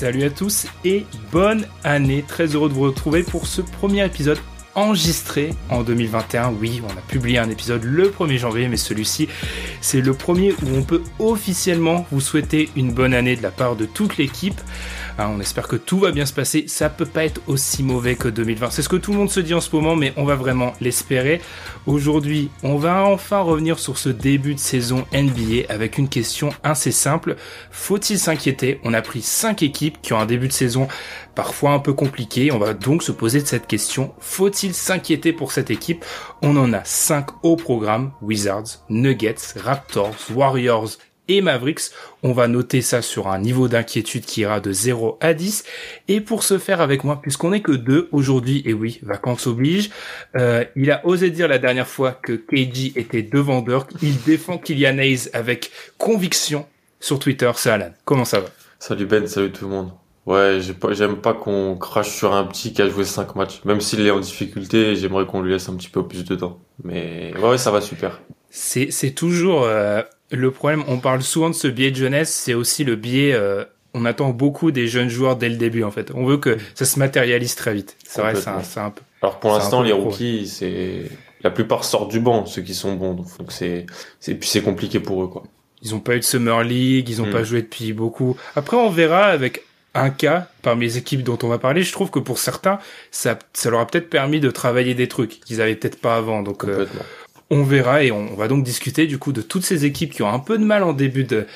Salut à tous et bonne année. Très heureux de vous retrouver pour ce premier épisode enregistré en 2021. Oui, on a publié un épisode le 1er janvier, mais celui-ci, c'est le premier où on peut officiellement vous souhaiter une bonne année de la part de toute l'équipe. Hein, on espère que tout va bien se passer. Ça peut pas être aussi mauvais que 2020. C'est ce que tout le monde se dit en ce moment, mais on va vraiment l'espérer. Aujourd'hui, on va enfin revenir sur ce début de saison NBA avec une question assez simple. Faut-il s'inquiéter? On a pris 5 équipes qui ont un début de saison parfois un peu compliqué. On va donc se poser cette question. Faut-il s'inquiéter pour cette équipe? On en a 5 au programme. Wizards, Nuggets, Raptors, Warriors et Mavericks. On va noter ça sur un niveau d'inquiétude qui ira de 0 à 10. Et pour ce faire avec moi, puisqu'on est que deux aujourd'hui, et oui, vacances oblige, euh, il a osé dire la dernière fois que KG était devant Dirk. Il défend Kylian Hayes avec conviction sur Twitter. C'est Alan. Comment ça va? Salut Ben, salut tout le monde. Ouais, j'aime pas qu'on crache sur un petit qui a joué 5 matchs. Même s'il est en difficulté, j'aimerais qu'on lui laisse un petit peu plus de temps. Mais ouais, ça va super. C'est toujours euh, le problème. On parle souvent de ce biais de jeunesse. C'est aussi le biais. Euh, on attend beaucoup des jeunes joueurs dès le début en fait. On veut que ça se matérialise très vite. C'est vrai, c'est un, un, peu. Alors pour l'instant, les rookies, c'est la plupart sortent du banc, ceux qui sont bons. Donc c'est, c'est puis c'est compliqué pour eux quoi. Ils ont pas eu de Summer League, ils ont mm. pas joué depuis beaucoup. Après, on verra avec un cas parmi les équipes dont on va parler. Je trouve que pour certains, ça, ça leur a peut-être permis de travailler des trucs qu'ils avaient peut-être pas avant. Donc, euh, on verra et on va donc discuter du coup de toutes ces équipes qui ont un peu de mal en début de,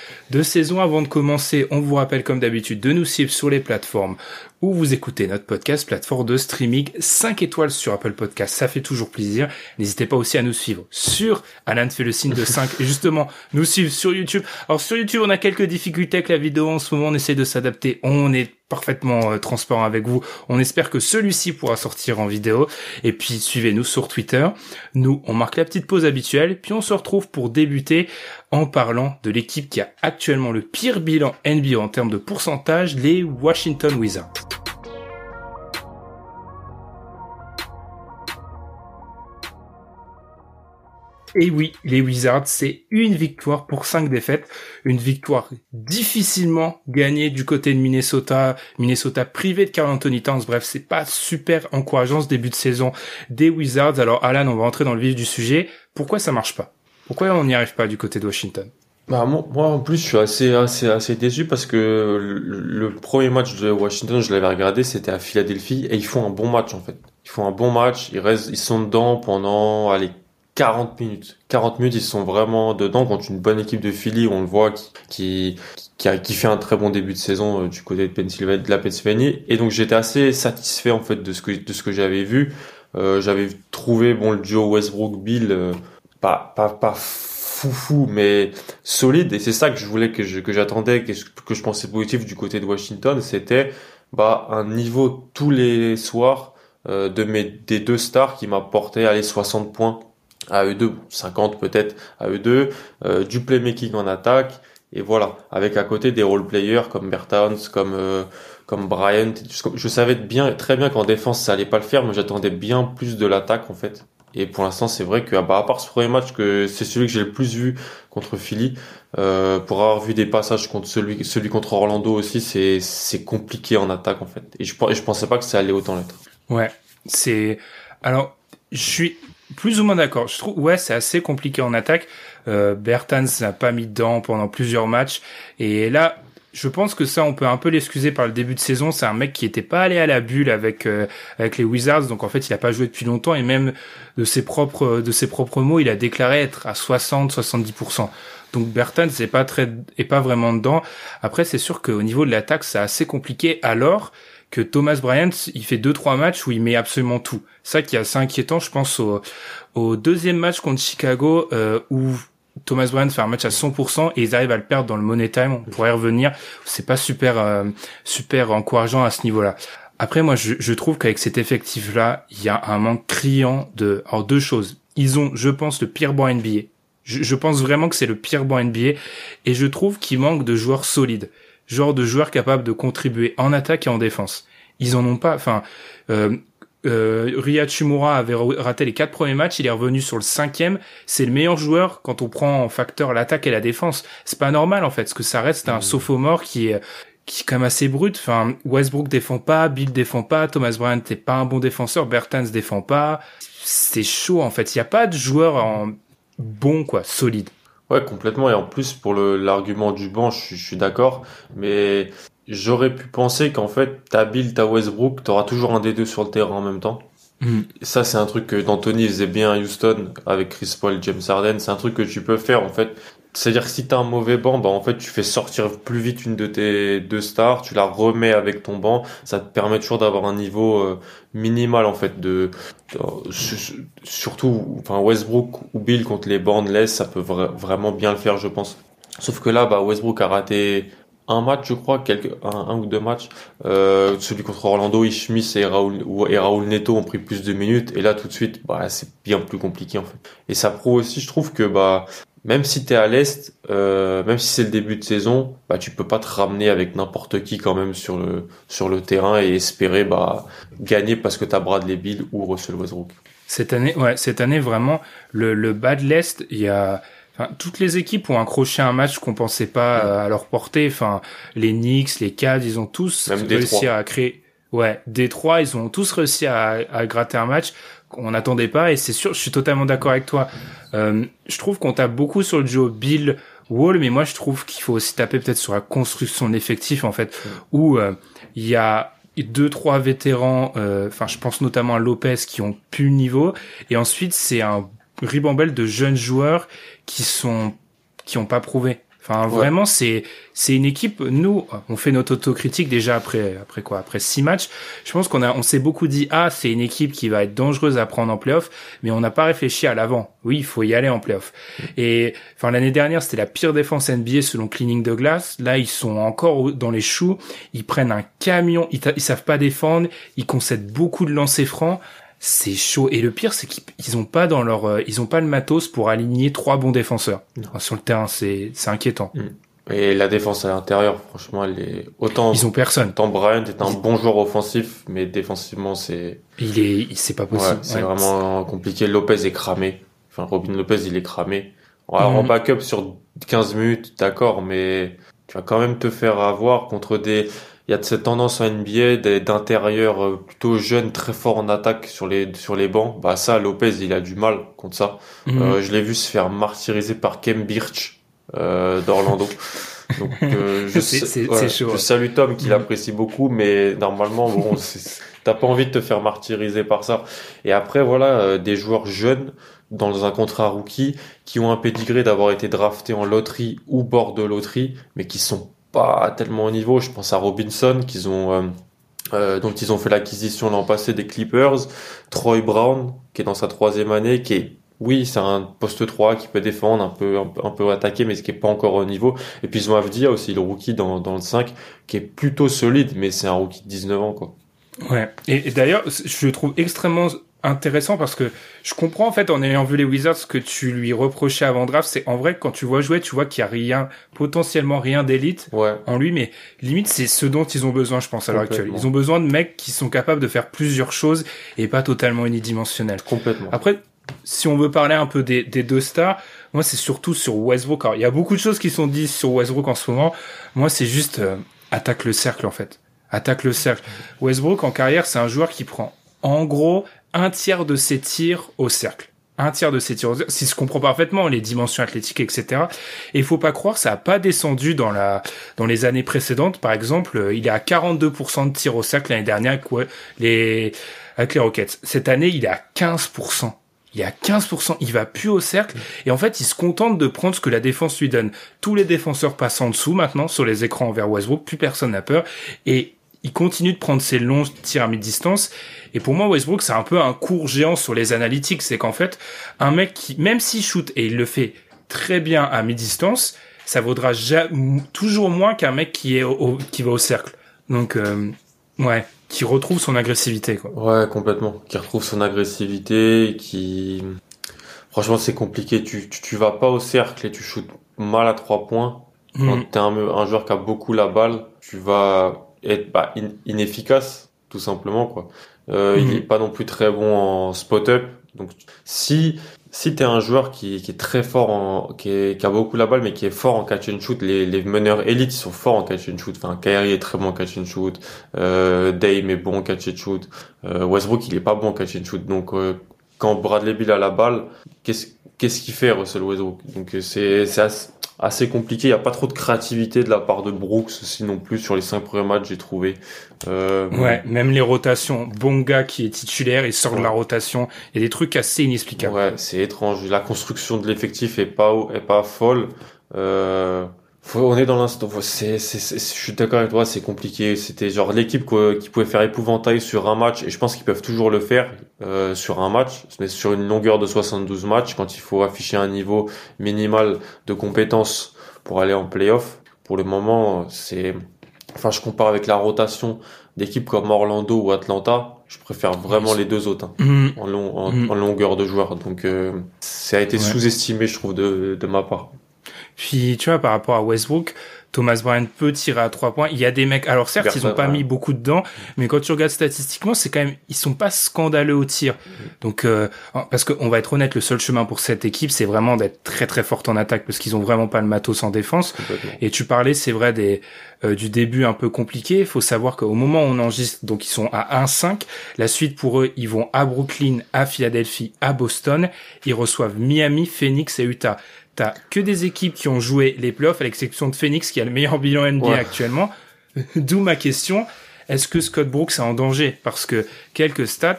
saison. Avant de commencer, on vous rappelle comme d'habitude de nous suivre sur les plateformes où vous écoutez notre podcast, plateforme de streaming 5 étoiles sur Apple Podcast, ça fait toujours plaisir. N'hésitez pas aussi à nous suivre sur Alan fait le signe de 5 et justement nous suivre sur YouTube. Alors sur YouTube, on a quelques difficultés avec la vidéo en ce moment, on essaie de s'adapter. On est parfaitement euh, transparent avec vous. On espère que celui-ci pourra sortir en vidéo. Et puis suivez-nous sur Twitter. Nous, on marque la petite pause habituelle, puis on se retrouve pour débuter en parlant de l'équipe qui a actuellement le pire bilan NBA en termes de pourcentage, les Washington Wizards. Et oui, les Wizards, c'est une victoire pour cinq défaites. Une victoire difficilement gagnée du côté de Minnesota. Minnesota privé de Carl Anthony Towns. Bref, c'est pas super encourageant ce début de saison des Wizards. Alors Alan, on va entrer dans le vif du sujet. Pourquoi ça marche pas? Pourquoi on n'y arrive pas du côté de Washington? Bah, moi, en plus, je suis assez, assez, assez déçu parce que le, premier match de Washington, je l'avais regardé, c'était à Philadelphie et ils font un bon match en fait. Ils font un bon match, ils restent, ils sont dedans pendant, allez, 40 minutes. 40 minutes, ils sont vraiment dedans contre une bonne équipe de Philly, on le voit, qui, qui, qui fait un très bon début de saison euh, du côté de, Pennsylvanie, de la Pennsylvanie. Et donc j'étais assez satisfait en fait de ce que, de ce que j'avais vu. Euh, j'avais trouvé bon le duo Westbrook-Bill euh, pas, pas, pas fou mais solide. Et c'est ça que je voulais que je, que j'attendais, que, que je pensais positif du côté de Washington. C'était bah, un niveau tous les soirs euh, de mes des deux stars qui m'apportaient les 60 points à eux deux, 50 peut-être à eux deux, euh, du playmaking en attaque, et voilà, avec à côté des role players comme Bertans, comme euh, comme Bryant. Je savais bien, très bien qu'en défense ça allait pas le faire, mais j'attendais bien plus de l'attaque en fait. Et pour l'instant, c'est vrai que bah, à part ce premier match, que c'est celui que j'ai le plus vu contre Philly, euh, pour avoir vu des passages contre celui celui contre Orlando aussi, c'est c'est compliqué en attaque en fait. Et je et je pensais pas que ça allait autant l'être. Ouais, c'est alors je suis plus ou moins d'accord. Je trouve, ouais, c'est assez compliqué en attaque. Euh, Bertans n'a pas mis dedans pendant plusieurs matchs. Et là, je pense que ça, on peut un peu l'excuser par le début de saison. C'est un mec qui était pas allé à la bulle avec euh, avec les Wizards, donc en fait, il a pas joué depuis longtemps et même de ses propres de ses propres mots, il a déclaré être à 60-70%. Donc Bertans c'est pas très est pas vraiment dedans. Après, c'est sûr qu'au niveau de l'attaque, c'est assez compliqué. Alors que Thomas Bryant, il fait deux trois matchs où il met absolument tout. Ça qui est assez inquiétant, je pense au, deuxième match contre Chicago euh, où Thomas Bryant fait un match à 100% et ils arrivent à le perdre dans le money time. On pourrait y revenir. C'est pas super euh, super encourageant à ce niveau-là. Après, moi, je, je trouve qu'avec cet effectif-là, il y a un manque criant de. Alors deux choses. Ils ont, je pense, le pire banc NBA. Je, je pense vraiment que c'est le pire banc NBA et je trouve qu'il manque de joueurs solides, genre de joueurs capables de contribuer en attaque et en défense. Ils en ont pas. Enfin, euh, euh, Chimura avait raté les quatre premiers matchs, il est revenu sur le cinquième. C'est le meilleur joueur quand on prend en facteur l'attaque et la défense. C'est pas normal en fait, parce que ça reste un mmh. sophomore qui est qui est quand même assez brut. Enfin, Westbrook défend pas, Bill défend pas, Thomas Bryant n'est pas un bon défenseur, Bertans défend pas. C'est chaud en fait. Il y a pas de joueur en bon quoi, solide. Ouais, complètement. Et en plus, pour l'argument du banc, je, je suis d'accord. Mais J'aurais pu penser qu'en fait, t'as Bill, t'as Westbrook, t'auras toujours un des deux sur le terrain en même temps. Mm. Ça, c'est un truc que d'Anthony faisait bien à Houston avec Chris Paul, James Harden. C'est un truc que tu peux faire en fait. C'est-à-dire que si t'as un mauvais banc, bah en fait tu fais sortir plus vite une de tes deux stars, tu la remets avec ton banc, ça te permet toujours d'avoir un niveau euh, minimal en fait de, surtout enfin Westbrook ou Bill contre les laisse, ça peut vraiment bien le faire je pense. Sauf que là bah Westbrook a raté un match, je crois, quelques, un, ou deux matchs. Euh, celui contre Orlando, Ishmis et Raoul, et Raoul Neto ont pris plus de minutes. Et là, tout de suite, bah, c'est bien plus compliqué, en fait. Et ça prouve aussi, je trouve que, bah, même si t'es à l'Est, euh, même si c'est le début de saison, bah, tu peux pas te ramener avec n'importe qui quand même sur le, sur le terrain et espérer, bah, gagner parce que t'as Bradley Bill ou Russell Westbrook. Cette année, ouais, cette année, vraiment, le, le bas de l'Est, il y a, Enfin, toutes les équipes ont accroché un match qu'on pensait pas euh, à leur portée. Enfin, les Knicks, les Cavs, ils ont tous réussi à créer. Ouais, Détroit, ils ont tous réussi à, à gratter un match qu'on n'attendait pas. Et c'est sûr, je suis totalement d'accord avec toi. Euh, je trouve qu'on tape beaucoup sur le duo Bill Wall, mais moi je trouve qu'il faut aussi taper peut-être sur la construction d'effectifs en fait, où euh, il y a deux trois vétérans. Enfin, je pense notamment à Lopez qui ont plus le niveau. Et ensuite, c'est un ribambelle de jeunes joueurs qui sont qui ont pas prouvé. Enfin, vraiment, c'est c'est une équipe. Nous, on fait notre autocritique déjà après après quoi? Après six matchs. Je pense qu'on a on s'est beaucoup dit ah c'est une équipe qui va être dangereuse à prendre en playoff, mais on n'a pas réfléchi à l'avant. Oui, il faut y aller en playoff. Et enfin l'année dernière c'était la pire défense NBA selon Cleaning de glace. Là ils sont encore dans les choux. Ils prennent un camion. Ils, ils savent pas défendre. Ils concèdent beaucoup de lancers francs c'est chaud. Et le pire, c'est qu'ils ont pas dans leur, euh, ils ont pas le matos pour aligner trois bons défenseurs sur le terrain. C'est, c'est inquiétant. Mm. Et la défense à l'intérieur, franchement, elle est autant. Ils ont personne. Tant Bryant est un bon joueur offensif, mais défensivement, c'est. Il est, c'est pas possible. c'est vraiment compliqué. Lopez est cramé. Enfin, Robin Lopez, il est cramé. Alors, mm. en backup sur 15 minutes, d'accord, mais tu vas quand même te faire avoir contre des, il y a de cette tendance en NBA d'intérieur euh, plutôt jeune, très fort en attaque sur les sur les bancs. Bah ça, Lopez, il a du mal contre ça. Mhm. Euh, je l'ai vu se faire martyriser par Kem Birch euh, d'Orlando. Donc euh, je, ouais, chaud, je salue Tom qui mhm. l'apprécie beaucoup, mais normalement bon, t'as pas envie de te faire martyriser par ça. Et après voilà, euh, des joueurs jeunes dans un contrat rookie qui ont un pédigré d'avoir été draftés en loterie ou bord de loterie, mais qui sont pas tellement au niveau. Je pense à Robinson qu'ils ont euh, euh, dont ils ont fait l'acquisition l'an passé des Clippers, Troy Brown qui est dans sa troisième année, qui est oui, c'est un poste 3 qui peut défendre, un peu, un peu, attaquer, mais ce qui est pas encore au niveau. Et puis ils ont Avdia aussi, le rookie dans, dans le 5, qui est plutôt solide, mais c'est un rookie de 19 ans, quoi. Ouais. Et, et d'ailleurs, je le trouve extrêmement intéressant parce que je comprends en fait en ayant vu les Wizards ce que tu lui reprochais avant draft. C'est en vrai quand tu vois jouer tu vois qu'il y a rien potentiellement rien d'élite en lui mais limite c'est ce dont ils ont besoin je pense à l'heure actuelle. Ils ont besoin de mecs qui sont capables de faire plusieurs choses et pas totalement unidimensionnels complètement. Après si on veut parler un peu des, des deux stars moi c'est surtout sur Westbrook. Alors, il y a beaucoup de choses qui sont dites sur Westbrook en ce moment. Moi c'est juste euh, attaque le cercle en fait. Attaque le cercle. Westbrook en carrière c'est un joueur qui prend en gros un tiers de ses tirs au cercle. un tiers de ses tirs au cercle. Si je comprends parfaitement les dimensions athlétiques, etc. Et faut pas croire, ça a pas descendu dans la dans les années précédentes. Par exemple, euh, il est à 42% de tirs au cercle l'année dernière avec les avec les Rockets. Cette année, il est à 15% il y a 15%, il va plus au cercle et en fait il se contente de prendre ce que la défense lui donne. Tous les défenseurs passent en dessous maintenant sur les écrans envers Westbrook, plus personne n'a peur et il continue de prendre ses longs tirs à mi-distance et pour moi Westbrook c'est un peu un cours géant sur les analytiques, c'est qu'en fait un mec qui même s'il shoot et il le fait très bien à mi-distance, ça vaudra toujours moins qu'un mec qui est qui va au cercle. Donc euh, ouais, qui retrouve son agressivité quoi. Ouais, complètement. Qui retrouve son agressivité, qui franchement c'est compliqué. Tu, tu, tu vas pas au cercle et tu shootes mal à trois points. Mm. Quand t'es un, un joueur qui a beaucoup la balle, tu vas être bah, inefficace tout simplement quoi. Euh, Il mm. est pas non plus très bon en spot up. Donc si si t'es un joueur qui, qui, est très fort en, qui, qui, a beaucoup la balle, mais qui est fort en catch and shoot, les, les meneurs élites sont forts en catch and shoot. Enfin, Kyrie est très bon en catch and shoot, euh, Dame est bon en catch and shoot, euh, Westbrook il est pas bon en catch and shoot. Donc euh, quand Bradley Bill a la balle, qu'est-ce qu'est-ce qu'il fait Russell Westbrook Donc c'est c'est assez compliqué. Il n'y a pas trop de créativité de la part de Brooks aussi non plus sur les cinq premiers matchs, j'ai trouvé. Euh, ouais, même les rotations. Bonga qui est titulaire, il sort de la rotation. Il y a des trucs assez inexplicables. Ouais, c'est étrange. La construction de l'effectif est pas est pas folle. Euh, on est dans l'instant. C'est, je suis d'accord avec toi, c'est compliqué. C'était genre l'équipe qui pouvait faire épouvantail sur un match, et je pense qu'ils peuvent toujours le faire euh, sur un match, mais sur une longueur de 72 matchs, quand il faut afficher un niveau minimal de compétences pour aller en playoff. Pour le moment, c'est, enfin, je compare avec la rotation d'équipes comme Orlando ou Atlanta. Je préfère vraiment les deux autres hein, mm. en, long, mm. en, longueur de joueurs. Donc, euh, ça a été sous-estimé, je trouve, de, de ma part. Puis tu vois par rapport à Westbrook, Thomas Bryant peut tirer à trois points. Il y a des mecs. Alors certes, ils ont pas mis beaucoup dedans, mais quand tu regardes statistiquement, c'est quand même ils sont pas scandaleux au tir. Donc euh, parce qu'on va être honnête, le seul chemin pour cette équipe, c'est vraiment d'être très très forte en attaque parce qu'ils ont vraiment pas le matos en défense. Et tu parlais, c'est vrai des euh, du début un peu compliqué. Il faut savoir qu'au moment où on enregistre, donc ils sont à 1-5. La suite pour eux, ils vont à Brooklyn, à Philadelphie, à Boston. Ils reçoivent Miami, Phoenix et Utah t'as que des équipes qui ont joué les playoffs, à l'exception de Phoenix qui a le meilleur bilan NBA actuellement. D'où ma question, est-ce que Scott Brooks est en danger? Parce que quelques stats,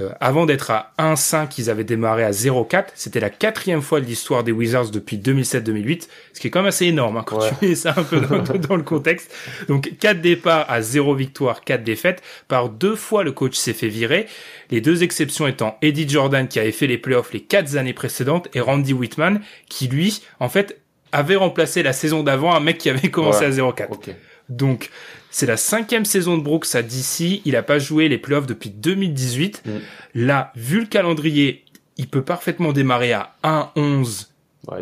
euh, avant d'être à 1-5, ils avaient démarré à 0-4. C'était la quatrième fois de l'histoire des Wizards depuis 2007-2008, ce qui est quand même assez énorme hein, quand tu mets ça un peu dans, le contexte. Donc 4 départs à 0 victoire, 4 défaites. Par deux fois, le coach s'est fait virer. Les deux exceptions étant Eddie Jordan qui avait fait les playoffs les 4 années précédentes et Randy Whitman qui lui, en fait, avait remplacé la saison d'avant un mec qui avait commencé à 0-4. Donc c'est la cinquième saison de Brooks à DC. Il a pas joué les playoffs depuis 2018. Mm. Là, vu le calendrier, il peut parfaitement démarrer à 1-11,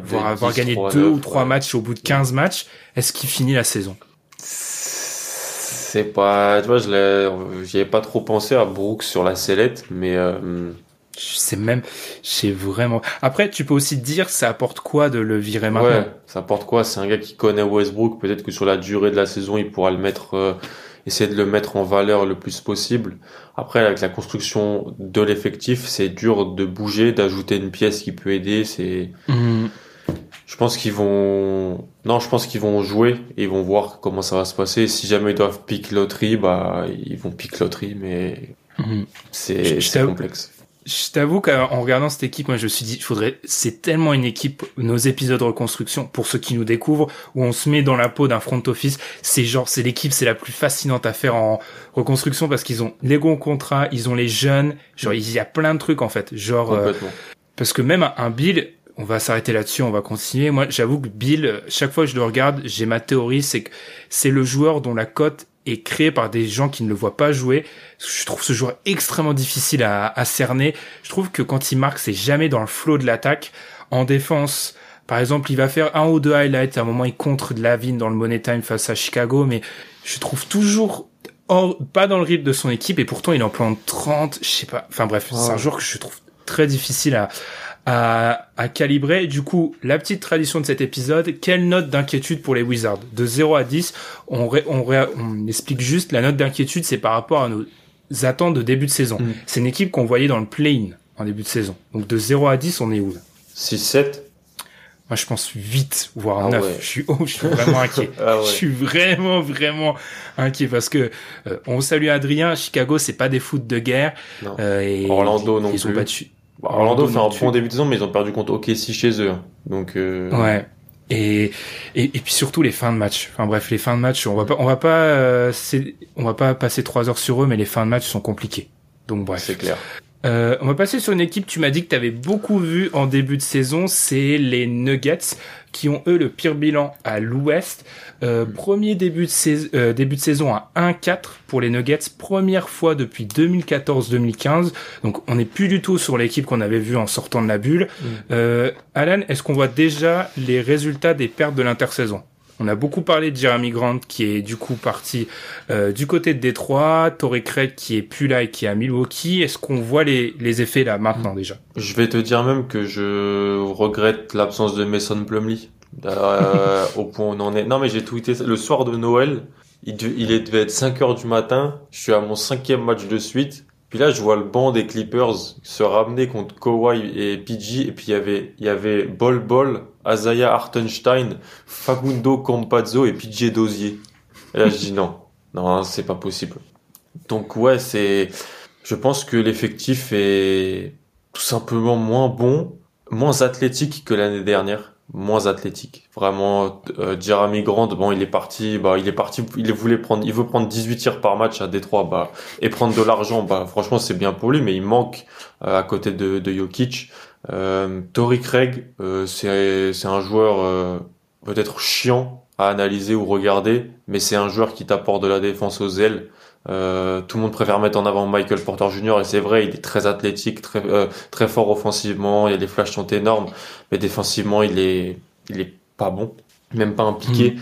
voire avoir gagné deux ou trois matchs au bout de 15 matchs. Est-ce qu'il finit la saison? C'est pas, tu vois, je j'y ai pas trop pensé à Brooks sur la sellette, mais euh, je sais même, c'est vraiment. Après, tu peux aussi dire, ça apporte quoi de le virer maintenant? Ouais, ça apporte quoi? C'est un gars qui connaît Westbrook. Peut-être que sur la durée de la saison, il pourra le mettre, euh, essayer de le mettre en valeur le plus possible. Après, avec la construction de l'effectif, c'est dur de bouger, d'ajouter une pièce qui peut aider. C'est, mhm. je pense qu'ils vont, non, je pense qu'ils vont jouer et ils vont voir comment ça va se passer. Si jamais ils doivent pick loterie, bah, ils vont pick loterie, mais mhm. c'est complexe je t'avoue qu'en regardant cette équipe, moi je me suis dit, faudrait, c'est tellement une équipe, nos épisodes de reconstruction, pour ceux qui nous découvrent, où on se met dans la peau d'un front office, c'est genre, c'est l'équipe, c'est la plus fascinante à faire en reconstruction parce qu'ils ont les bons contrats, ils ont les jeunes, genre il y a plein de trucs en fait, genre, euh, parce que même un Bill, on va s'arrêter là-dessus, on va continuer. Moi, j'avoue que Bill, chaque fois que je le regarde, j'ai ma théorie, c'est que c'est le joueur dont la cote est créé par des gens qui ne le voient pas jouer. Je trouve ce joueur extrêmement difficile à, à cerner. Je trouve que quand il marque, c'est jamais dans le flow de l'attaque. En défense, par exemple, il va faire un ou deux highlights. À un moment, il contre de la vigne dans le Money Time face à Chicago, mais je trouve toujours pas dans le rythme de son équipe et pourtant il en plante 30, je sais pas. Enfin bref, c'est un joueur que je trouve très difficile à, à, à, calibrer. Du coup, la petite tradition de cet épisode, quelle note d'inquiétude pour les Wizards? De 0 à 10, on, on, on explique juste, la note d'inquiétude, c'est par rapport à nos attentes de début de saison. Mm. C'est une équipe qu'on voyait dans le play-in en début de saison. Donc de 0 à 10, on est où là? 6-7 Moi, je pense 8, voire Ah 9. ouais. Je suis oh, je suis vraiment inquiet. Ah ouais. Je suis vraiment, vraiment inquiet parce que euh, on salue Adrien. Chicago, c'est pas des foot de guerre. Non. Euh, et Orlando ils, non ils ont plus. battu. Bah, Orlando fait un bon début de saison, mais ils ont perdu contre OKC chez eux. Donc, euh, Ouais. Et, et et puis surtout les fins de match. Enfin bref, les fins de match, on va pas on va pas euh, on va pas passer trois heures sur eux, mais les fins de match sont compliquées. Donc bref. c'est clair. Euh, on va passer sur une équipe, tu m'as dit que tu avais beaucoup vu en début de saison, c'est les Nuggets qui ont eux le pire bilan à l'ouest. Euh, premier début de, saison, euh, début de saison à 1-4 pour les Nuggets, première fois depuis 2014-2015. Donc on n'est plus du tout sur l'équipe qu'on avait vue en sortant de la bulle. Euh, Alan, est-ce qu'on voit déjà les résultats des pertes de l'intersaison? On a beaucoup parlé de Jeremy Grant qui est du coup parti euh, du côté de Détroit, Torrey Craig qui est plus là et qui est à Milwaukee. Est-ce qu'on voit les, les effets là maintenant déjà? Je vais te dire même que je regrette l'absence de Mason Plumlee. Euh, au point où on en est. Non, mais j'ai tweeté le soir de Noël. Il, devait être 5 heures du matin. Je suis à mon cinquième match de suite. Puis là, je vois le banc des Clippers se ramener contre Kawhi et PG. Et puis il y avait, il y avait Bol Bol, Azaya Hartenstein, Facundo Campazzo et PJ Dozier. Et là, je dis non. Non, c'est pas possible. Donc ouais, c'est, je pense que l'effectif est tout simplement moins bon, moins athlétique que l'année dernière, moins athlétique. Vraiment, euh, Jeremy Grant, bon, il est parti, bah, il est parti, il voulait prendre, il veut prendre 18 tirs par match à Détroit, bah, et prendre de l'argent, bah, franchement, c'est bien pour lui, mais il manque euh, à côté de, de Jokic. Euh, Tory Craig, euh, c'est, un joueur euh, peut-être chiant à analyser ou regarder, mais c'est un joueur qui t'apporte de la défense aux ailes. Euh, tout le monde préfère mettre en avant Michael Porter Jr. et c'est vrai, il est très athlétique, très fort offensivement, il y a des flashs sont énormes, mais défensivement il il est pas bon, même pas impliqué.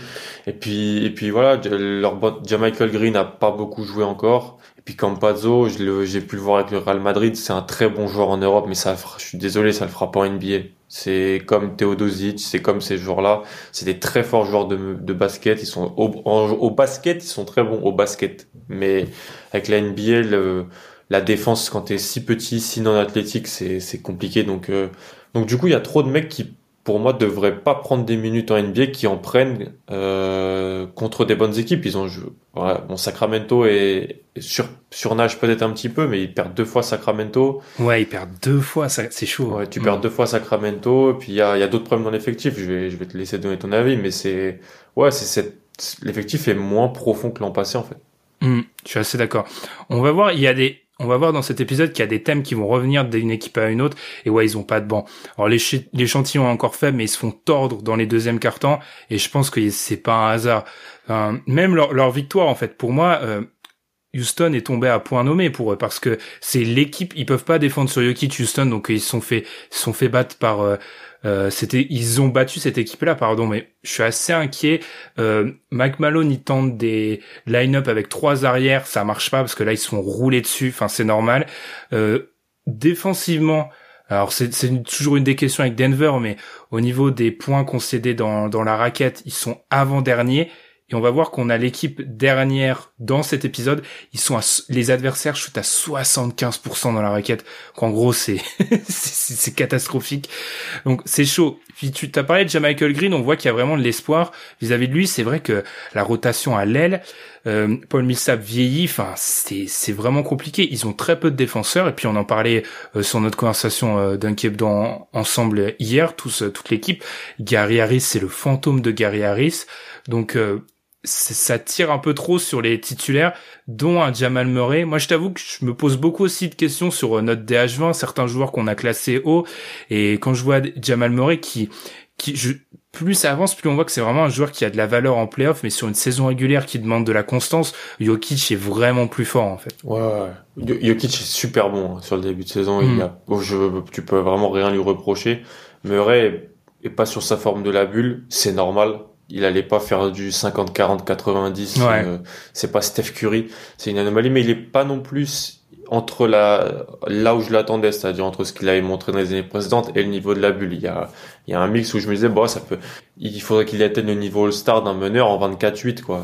Et puis et puis voilà, leur Michael Green n'a pas beaucoup joué encore. Et puis Campazzo, j'ai pu le voir avec le Real Madrid, c'est un très bon joueur en Europe, mais ça, je suis désolé, ça le fera pas en NBA. C'est comme Teodosic, c'est comme ces joueurs-là. C'est des très forts joueurs de, de basket. Ils sont au, en- au basket, ils sont très bons au basket. Mais avec la NBA, le- la défense quand t'es si petit, si non athlétique, c'est c'est compliqué. Donc euh, donc du coup, il y a trop de mecs qui pour moi devraient pas prendre des minutes en NBA, qui en prennent euh, contre des bonnes équipes. Ils ont joué. Voilà, bon Sacramento est est sur surnage peut-être un petit peu, mais ils perdent deux fois Sacramento. Ouais, ils perdent deux fois, c'est chaud. Ouais, tu Mm. perds deux fois Sacramento, puis il y a, y a d'autres problèmes dans l'effectif. Je vais, je vais te laisser donner ton avis, mais c'est, ouais, c'est cette, l'effectif est moins profond que l'an passé, en fait. Mm, je suis assez d'accord. On va voir, il y a des, on va voir dans cet épisode qu'il y a des thèmes qui vont revenir d'une équipe à une autre. Et ouais, ils ont pas de banc. Alors l'échantillon est encore faible, mais ils se font tordre dans les deuxièmes cartons. Et je pense que c'est pas un hasard. Même leur, victoire, en fait, pour moi, euh, Houston est tombé à point nommé pour eux parce que c'est l'équipe. Ils peuvent pas défendre sur Jokic Houston, donc ils se sont fait, sont fait battre par. euh, euh, c'était, ils ont battu cette équipe-là, pardon. Mais je suis assez inquiet. Euh, Mike Malone, il tente des line-up avec trois arrières, ça marche pas parce que là ils se font rouler dessus. Enfin, c'est normal. Euh, défensivement, alors c'est toujours une des questions avec Denver, mais au niveau des points concédés dans dans la raquette, ils sont avant derniers. Et on va voir qu'on a l'équipe dernière dans cet épisode. Ils sont les adversaires shootent à 75% dans la raquette. En gros, c'est, c'est, catastrophique. Donc, c'est chaud. Puis tu t'as parlé de Green. On voit qu'il y a vraiment de l'espoir vis-à-vis de lui. C'est vrai que la rotation à l'aile, euh, Paul Millsap vieillit. Enfin, c'est, c'est vraiment compliqué. Ils ont très peu de défenseurs. Et puis, on en parlait euh, sur notre conversation euh, d'un en- ensemble hier, tous, euh, toute l'équipe. Gary Harris, c'est le fantôme de Gary Harris. Donc, euh, ça tire un peu trop sur les titulaires, dont un Jamal Murray. Moi, je t'avoue que je me pose beaucoup aussi de questions sur euh, notre DH20, certains joueurs qu'on a classés haut. Et quand je vois Jamal Murray qui, qui, je, plus ça avance, plus on voit que c'est vraiment un joueur qui a de la valeur en playoff, mais sur une saison régulière qui demande de la constance, Jokic est vraiment plus fort, en fait. Ouais, ouais. Jokic est super bon hein, sur le début de saison. Mm. Il a, bon, je, tu peux vraiment rien lui reprocher. Murray est pas sur sa forme de la bulle. C'est normal. Il allait pas faire du 50, 40, 90. Ouais. euh, c'est pas Steph Curry. C'est une anomalie, mais il est pas non plus entre la là où je l'attendais, c'est-à-dire entre ce qu'il avait montré dans les années précédentes et le niveau de la bulle. Il y a il y a un mix où je me disais bon ça peut il faudrait qu'il atteigne le niveau All-Star d'un meneur en 24-8 quoi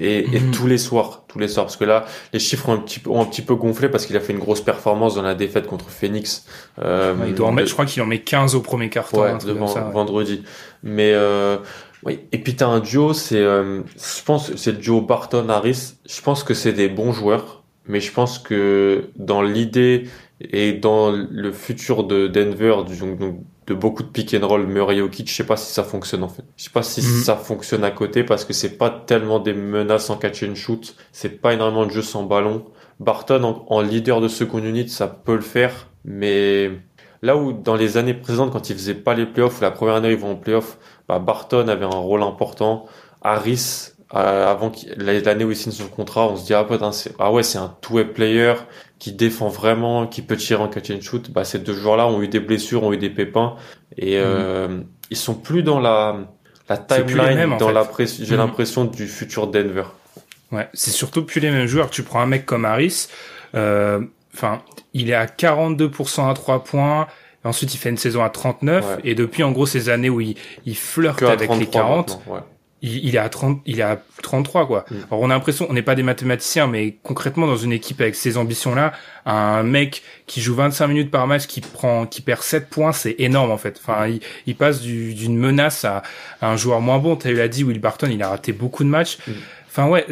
et, et Mhm. tous les soirs tous les soirs parce que là les chiffres ont un petit peu ont un petit peu gonflé parce qu'il a fait une grosse performance dans la défaite contre Phoenix. Euh, il doit en de- mettre, je crois qu'il en met 15 au premier. Ouais, devant ça, ouais. vendredi. Mais euh, oui. Et puis t'as un duo, c'est, euh, je pense, c'est le duo Barton Harris. Je pense que c'est des bons joueurs, mais je pense que dans l'idée et dans le futur de Denver, du- donc, donc, de beaucoup de pick and roll Murray Jokic, je sais pas si ça fonctionne en fait. Je sais pas si Mhm. ça fonctionne à côté parce que c'est pas tellement des menaces en catch and shoot, c'est pas énormément de jeux sans ballon. Barton en, en leader de second unit, ça peut le faire, mais Là où dans les années précédentes, quand ils faisaient pas les playoffs, ou la première année ils vont en playoffs, bah Barton avait un rôle important. Harris, euh, avant l'année où il signe son contrat, on se dit ah, putain, ah ouais c'est un two-way player qui défend vraiment, qui peut tirer en catch and shoot. Bah ces deux joueurs-là ont eu des blessures, ont eu des pépins et euh, ils sont plus dans la la Mhm. Timeline, mêmes, dans fait. la press- j'ai Mhm. l'impression du futur Denver. Ouais, c'est surtout plus les mêmes joueurs. Tu prends un mec comme Harris, euh, enfin, il est à 42% à 3 points. Ensuite, il fait une saison à 39. Ouais. Et depuis, en gros, ces années où il, il flirte avec les 33 40, maintenant, ouais. il, il est à 30, il est à 33, quoi. Mm. Alors, on a l'impression, on n'est pas des mathématiciens, mais concrètement, dans une équipe avec ces ambitions-là, un mec qui joue 25 minutes par match, qui prend, qui perd 7 points, c'est énorme, en fait. Enfin, il, il passe du- d'une menace à, à un joueur moins bon. Tu l'as dit, Will Barton, il a raté beaucoup de matchs. Mm. Enfin, ouais,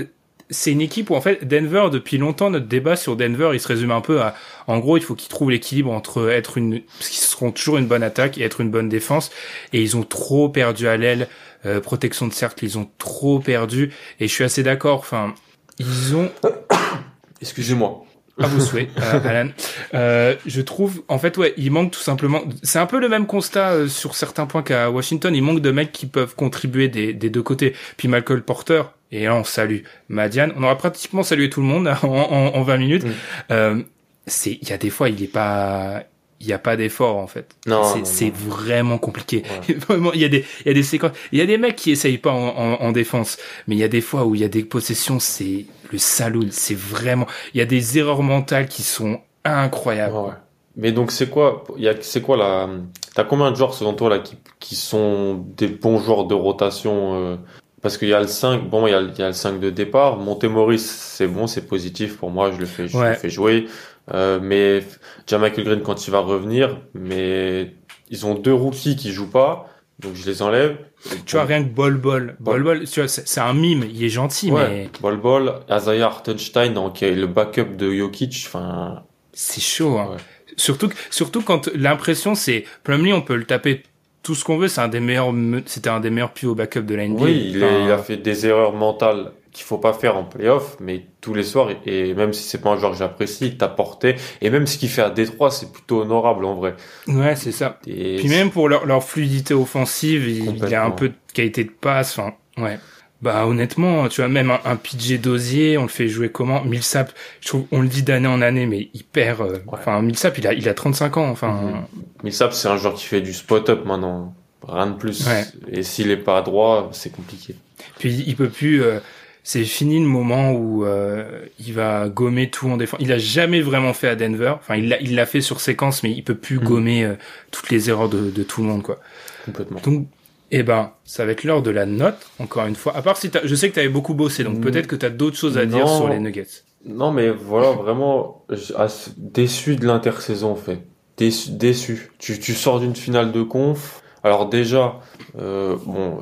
c'est une équipe où, en fait, Denver, depuis longtemps, notre débat sur Denver, il se résume un peu à, en gros, il faut qu'ils trouvent l'équilibre entre être une, parce qu'ils seront toujours une bonne attaque et être une bonne défense. Et ils ont trop perdu à l'aile, euh, protection de cercle, ils ont trop perdu. Et je suis assez d'accord. Enfin, ils ont, Excusez-moi. à vos souhaits, euh, Alan. Euh, je trouve, en fait, ouais, il manque tout simplement. C'est un peu le même constat euh, sur certains points qu'à Washington. Il manque de mecs qui peuvent contribuer des, des deux côtés. Puis Michael Porter. Et là, on salue Madiane. On aura pratiquement salué tout le monde en, en, en 20 minutes. Mm. Euh, c'est, il y a des fois, il est pas, il y a pas d'effort en fait. Non, c'est, vraiment compliqué. Ouais. Vraiment, il y a des, il y a des séquences, il y a des mecs qui essayent pas en, en, en défense, mais il y a des fois où il y a des possessions, c'est le saloon, c'est vraiment, il y a des erreurs mentales qui sont incroyables. Ouais. Mais donc c'est quoi il y a c'est quoi la t'as combien de joueurs selon toi là qui, qui sont des bons joueurs de rotation euh, parce qu'il y a le 5 bon il y a, le- il y a le 5 de départ Montemoris c'est bon c'est positif pour moi je le fais je Ouais. le fais jouer euh, mais Jamal Green quand il va revenir mais ils ont deux rookies qui jouent pas donc je les enlève Tu vois, rien que Bol Bol, Bol Bol, tu vois, c'est c'est un mime, il est gentil, ouais mais Bol Bol Isaiah Hartenstein donc le backup de Jokic enfin c'est chaud. Hein. Ouais. Surtout, surtout quand l'impression c'est, Plumlee, on peut le taper tout ce qu'on veut, c'est un des meilleurs, me- c'était un des meilleurs pivots backup de la NBA. Oui, il, est- Enfin, il a fait des erreurs mentales qu'il faut pas faire en playoff, mais tous les soirs, et même si c'est pas un joueur que j'apprécie, il t'a porté, et même ce qu'il fait à Détroit, c'est plutôt honorable en vrai. Ouais, c'est ça. Et Puis même pour leur, leur fluidité offensive, il, y a un peu de qualité de passe. Enfin, ouais. Bah honnêtement, tu vois, même un, un PJ Dozier, on le fait jouer comment? Millsap, je trouve, on le dit d'année en année, mais il perd. euh, Enfin, Millsap, il a, il a 35 ans. Enfin, Mhm. Millsap, c'est un joueur qui fait du spot-up maintenant, rien de plus. Ouais. Et s'il est pas droit, c'est compliqué. puis il peut plus. euh, c'est fini le moment où euh, il va gommer tout en défense. Il a jamais vraiment fait à Denver. Enfin, il l'a, il l'a fait sur séquence, mais il peut plus Mhm. gommer euh, toutes les erreurs de, de tout le monde, quoi. Complètement. Donc, eh ben, ça va être l'heure de la note, encore une fois. À part si je sais que t'avais beaucoup bossé, donc Mm. peut-être que t'as d'autres choses à dire sur les Nuggets. Non, mais voilà, vraiment, as- déçu de l'intersaison, en fait. Déçu, déçu. Tu, tu sors d'une finale de conf. Alors déjà, euh, bon,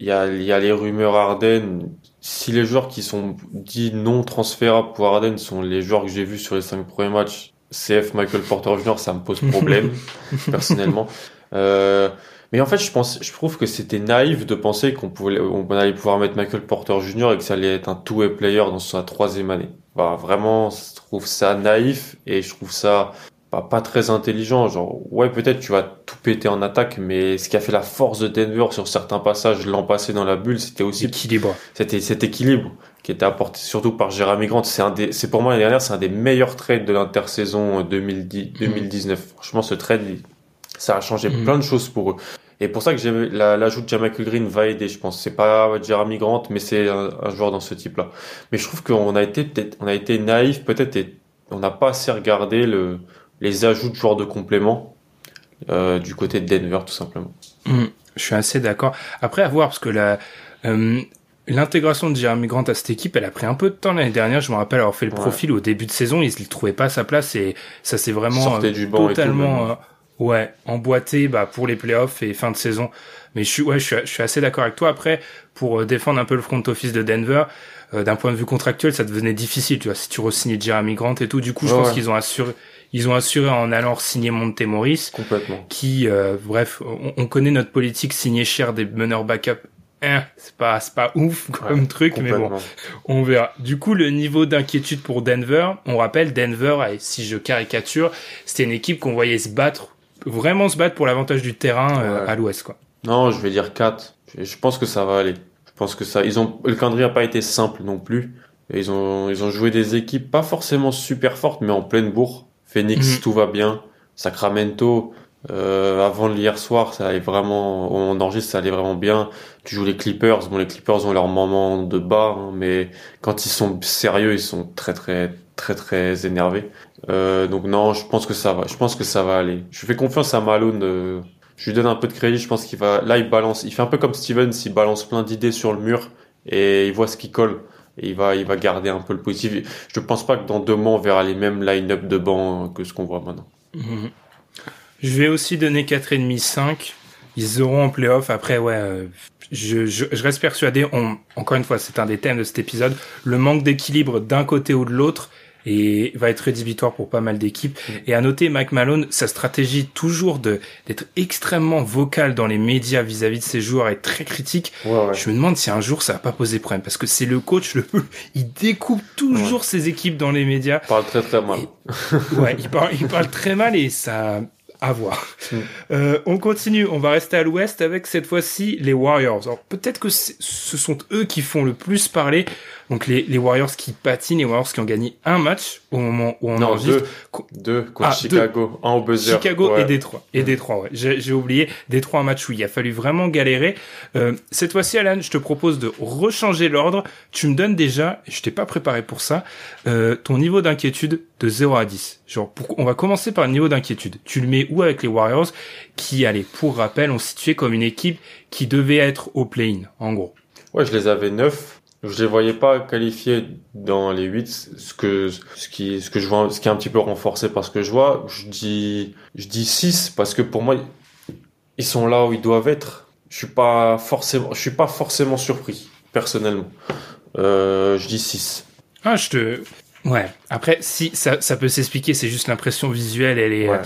il y a, y a les rumeurs Arden. Si les joueurs qui sont dits non transférables pour Arden sont les joueurs que j'ai vus sur les cinq premiers matchs, CF Michael Porter Jr., ça me pose problème, personnellement. Euh, mais en fait, je pense, je trouve que c'était naïf de penser qu'on pouvait, on allait pouvoir mettre Michael Porter Jr. et que ça allait être un two-way player dans sa troisième année. Bah, vraiment, je trouve ça naïf et je trouve ça pas, pas très intelligent. Genre, ouais, peut-être tu vas tout péter en attaque, mais ce qui a fait la force de Denver sur certains passages l'an passé dans la bulle, c'était aussi Équilibre. c'était cet équilibre qui était apporté surtout par Jérémy Grant. C'est un des, c'est pour moi l'année dernière, c'est un des meilleurs trades de l'intersaison 2010, 2019. Franchement, ce trade, ça a changé Mhm. plein de choses pour eux. Et pour ça que l'ajout de Jamal Green va aider, je pense. C'est pas Jeremy Grant, mais c'est un, un joueur dans ce type-là. Mais je trouve qu'on a été peut-être, on a été naïf, peut-être, et on n'a pas assez regardé le, les ajouts de joueurs de complément euh, du côté de Denver, tout simplement. Hum, je suis assez d'accord. Après, à voir, parce que la, euh, l'intégration de Jeremy Grant à cette équipe, elle a pris un peu de temps l'année dernière. Je me rappelle avoir fait le Ouais. profil au début de saison, il ne trouvait pas sa place et ça s'est vraiment euh, du banc et tout, totalement ouais emboîté bah, pour les playoffs et fin de saison. Mais je suis ouais, je suis, je suis assez d'accord avec toi. Après, pour euh, défendre un peu le front office de Denver, euh, d'un point de vue contractuel, ça devenait difficile. Tu vois, si tu re-signais Jeremy Grant et tout, du coup, je pense ouais. qu'ils ont assuré, ils ont assuré en allant signer Monte Morris Complètement. qui, euh, bref, on, on connaît notre politique signer cher des meneurs backup. Hein, c'est pas, c'est pas ouf comme Ouais, truc, mais bon, on verra. Du coup, le niveau d'inquiétude pour Denver, on rappelle, Denver, si je caricature, c'était une équipe qu'on voyait se battre, vraiment se battre pour l'avantage du terrain euh, Ouais. à l'ouest, quoi. Non, je vais dire 4. Je, pense que ça va aller. Je pense que ça, ils ont, le calendrier n'a pas été simple non plus. Et ils ont, ils ont joué des équipes pas forcément super fortes, mais en pleine bourre. Phoenix, Mhm. tout va bien. Sacramento, euh, avant l'hier soir, ça allait vraiment, on enregistre, ça allait vraiment bien. Tu joues les Clippers. Bon, les Clippers ont leur moment de bas, hein, mais quand ils sont sérieux, ils sont très, très, très, très énervés. Euh, donc non, je pense que ça va. Je pense que ça va aller. Je fais confiance à Malone. euh, je lui donne un peu de crédit. Je pense qu'il va. Là, il balance. Il fait un peu comme Stevens. Il balance plein d'idées sur le mur et il voit ce qui colle. Et il va, il va garder un peu le positif. Je pense pas que dans deux mois on verra les mêmes line-up de banc que ce qu'on voit maintenant. Mhm. Je vais aussi donner 4,5, 5. Ils auront en playoff. Après, ouais, euh, je, je, reste persuadé, encore une fois, c'est un des thèmes de cet épisode, le manque d'équilibre d'un côté ou de l'autre et va être rédhibitoire pour pas mal d'équipes. Et à noter, Mike Malone, sa stratégie toujours de d'être extrêmement vocal dans les médias vis-à-vis de ses joueurs est très critique. Ouais, ouais. Je me demande si un jour ça va pas poser problème parce que c'est le coach le plus, il découpe toujours ses équipes dans les médias. Il parle très très mal. Ouais, il parle, il parle très mal et ça à voir. Mm. Euh, on continue, on va rester à l'ouest avec cette fois-ci les Warriors. Alors peut-être que ce sont eux qui font le plus parler. Donc les, les Warriors qui patinent, les Warriors qui ont gagné un match au moment où on Non, enregistre. deux. Deux contre Ah, Chicago, un au buzzer. Chicago Ouais. et Détroit. Et Détroit, ouais. J'ai oublié Détroit un match où il a fallu vraiment galérer. Euh, cette fois-ci, Alan, je te propose de rechanger l'ordre. Tu me donnes déjà, je t'ai pas préparé pour ça, euh, ton niveau d'inquiétude de 0 à 10. Genre, pour- on va commencer par le niveau d'inquiétude. Tu le mets où avec les Warriors qui, allez, pour rappel, ont situé comme une équipe qui devait être au play-in, en gros? Ouais, je les avais neuf. Je les voyais pas qualifiés dans les huit. Ce que, ce qui, ce que je vois, ce qui est un petit peu renforcé par ce que je vois. Je dis, je dis six parce que pour moi, ils sont là où ils doivent être. Je suis pas forcément, je suis pas forcément surpris, personnellement. Euh, je dis 6. Ah, je te... Ouais. Après, si, ça, ça peut s'expliquer, c'est juste l'impression visuelle, elle est... Ouais.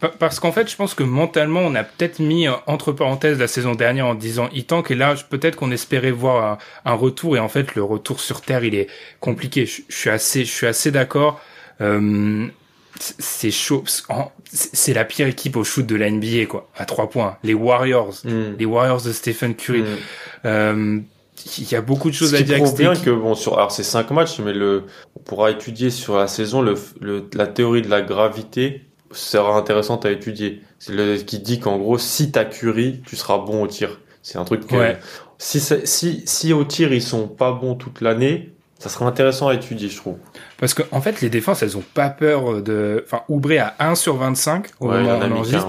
Pa- Parce qu'en fait, je pense que mentalement, on a peut-être mis euh, entre parenthèses la saison dernière en disant il tank et là, peut-être qu'on espérait voir un, un retour et en fait, le retour sur terre, il est compliqué. Je, je suis assez, je suis assez d'accord. Euh, c'est chaud. C'est la pire équipe au shoot de la NBA, quoi. À trois points. Les Warriors. Hmm. Les Warriors de Stephen Curry. Hmm. Euh, Il y a beaucoup de choses Ce à dire bien que bon sur alors c'est cinq matchs mais le on pourra étudier sur la saison le, le la théorie de la gravité sera intéressante à étudier. C'est le qui dit qu'en gros si t'as Curry, tu seras bon au tir. C'est un truc que Ouais. si si si au tir ils sont pas bons toute l'année, ça sera intéressant à étudier, je trouve. Parce que en fait, les défenses, elles ont pas peur de. Enfin, Oubré à 1 sur 25 au Ouais, moment en où on enregistre.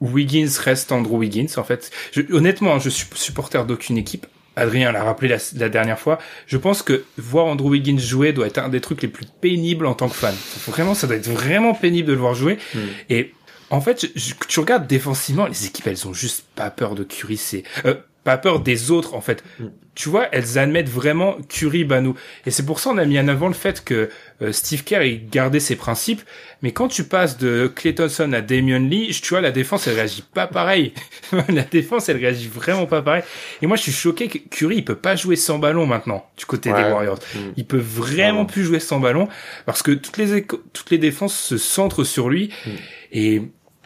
Wiggins reste Andrew Wiggins. En fait, je, honnêtement, je suis supporter d'aucune équipe. Adrien l'a rappelé la, la dernière fois. Je pense que voir Andrew Wiggins jouer doit être un des trucs les plus pénibles en tant que fan. Vraiment, ça doit être vraiment pénible de le voir jouer. Hmm. Et en fait, je- je- tu regardes défensivement, les équipes, elles ont juste pas peur de Curry. C'est euh, pas peur des autres, en fait. Mm. Tu vois, elles admettent vraiment Curry, Banou. Et c'est pour ça on a mis en avant le fait que euh, Steve Kerr il gardait ses principes. Mais quand tu passes de Clay Thompson à Damian Lee, tu vois, la défense, elle réagit pas pareil. la défense, elle réagit vraiment pas pareil. Et moi, je suis choqué que Curry, il peut pas jouer sans ballon maintenant, du côté des. Warriors. Mm. Il peut vraiment plus jouer sans ballon parce que toutes les toutes les défenses se centrent sur lui Mm. et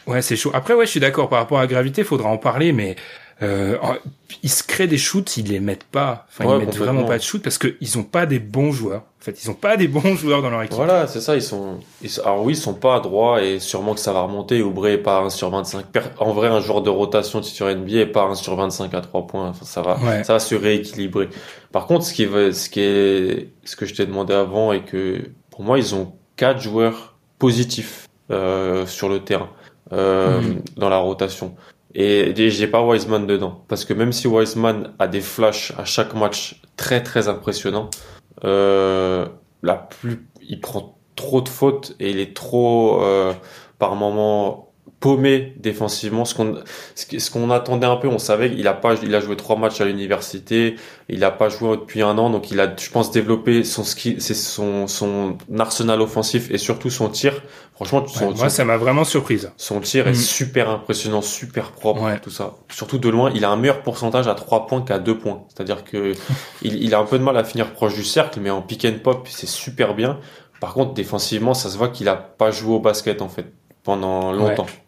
ouais c'est chaud. Après ouais je suis d'accord par rapport à la gravité faudra en parler mais euh, en- ils se créent des shoots ils les mettent pas enfin Ouais, ils mettent vraiment pas de shoot parce que ils ont pas des bons joueurs. En fait ils ont pas des bons joueurs dans leur équipe. Voilà, c'est ça, ils sont, ils alors oui, ils sont pas à droit et sûrement que ça va remonter. Oubre est pas 1 sur 25. Per- En vrai, un joueur de rotation sur NBA est pas 1 sur 25 à 3 points. Enfin, ça va, Ouais. ça va se rééquilibrer. Par contre, ce qui va, ce qui est, ce que je t'ai demandé avant et que, pour moi, ils ont quatre joueurs positifs euh, sur le terrain euh, Mhm. dans la rotation. Et j'ai pas Wiseman dedans. Parce que même si Wiseman a des flashs à chaque match très très impressionnants, euh, la plus il prend trop de fautes et il est trop euh, par moment paumé défensivement ce qu'on ce qu'on attendait un peu on savait qu'il a pas il a joué trois matchs à l'université il a pas joué depuis un an donc il a je pense développé son ski c'est son son arsenal offensif et surtout son tir franchement son, Ouais, moi, son- ça m'a vraiment surprise. son tir est Mhm. super impressionnant, super propre, Ouais. tout ça. Surtout de loin, il a un meilleur pourcentage à 3 points qu'à 2 points. C'est-à-dire que il, il a un peu de mal à finir proche du cercle, mais en pick and pop, c'est super bien. Par contre, défensivement, ça se voit qu'il a pas joué au basket, en fait, pendant longtemps. Mm.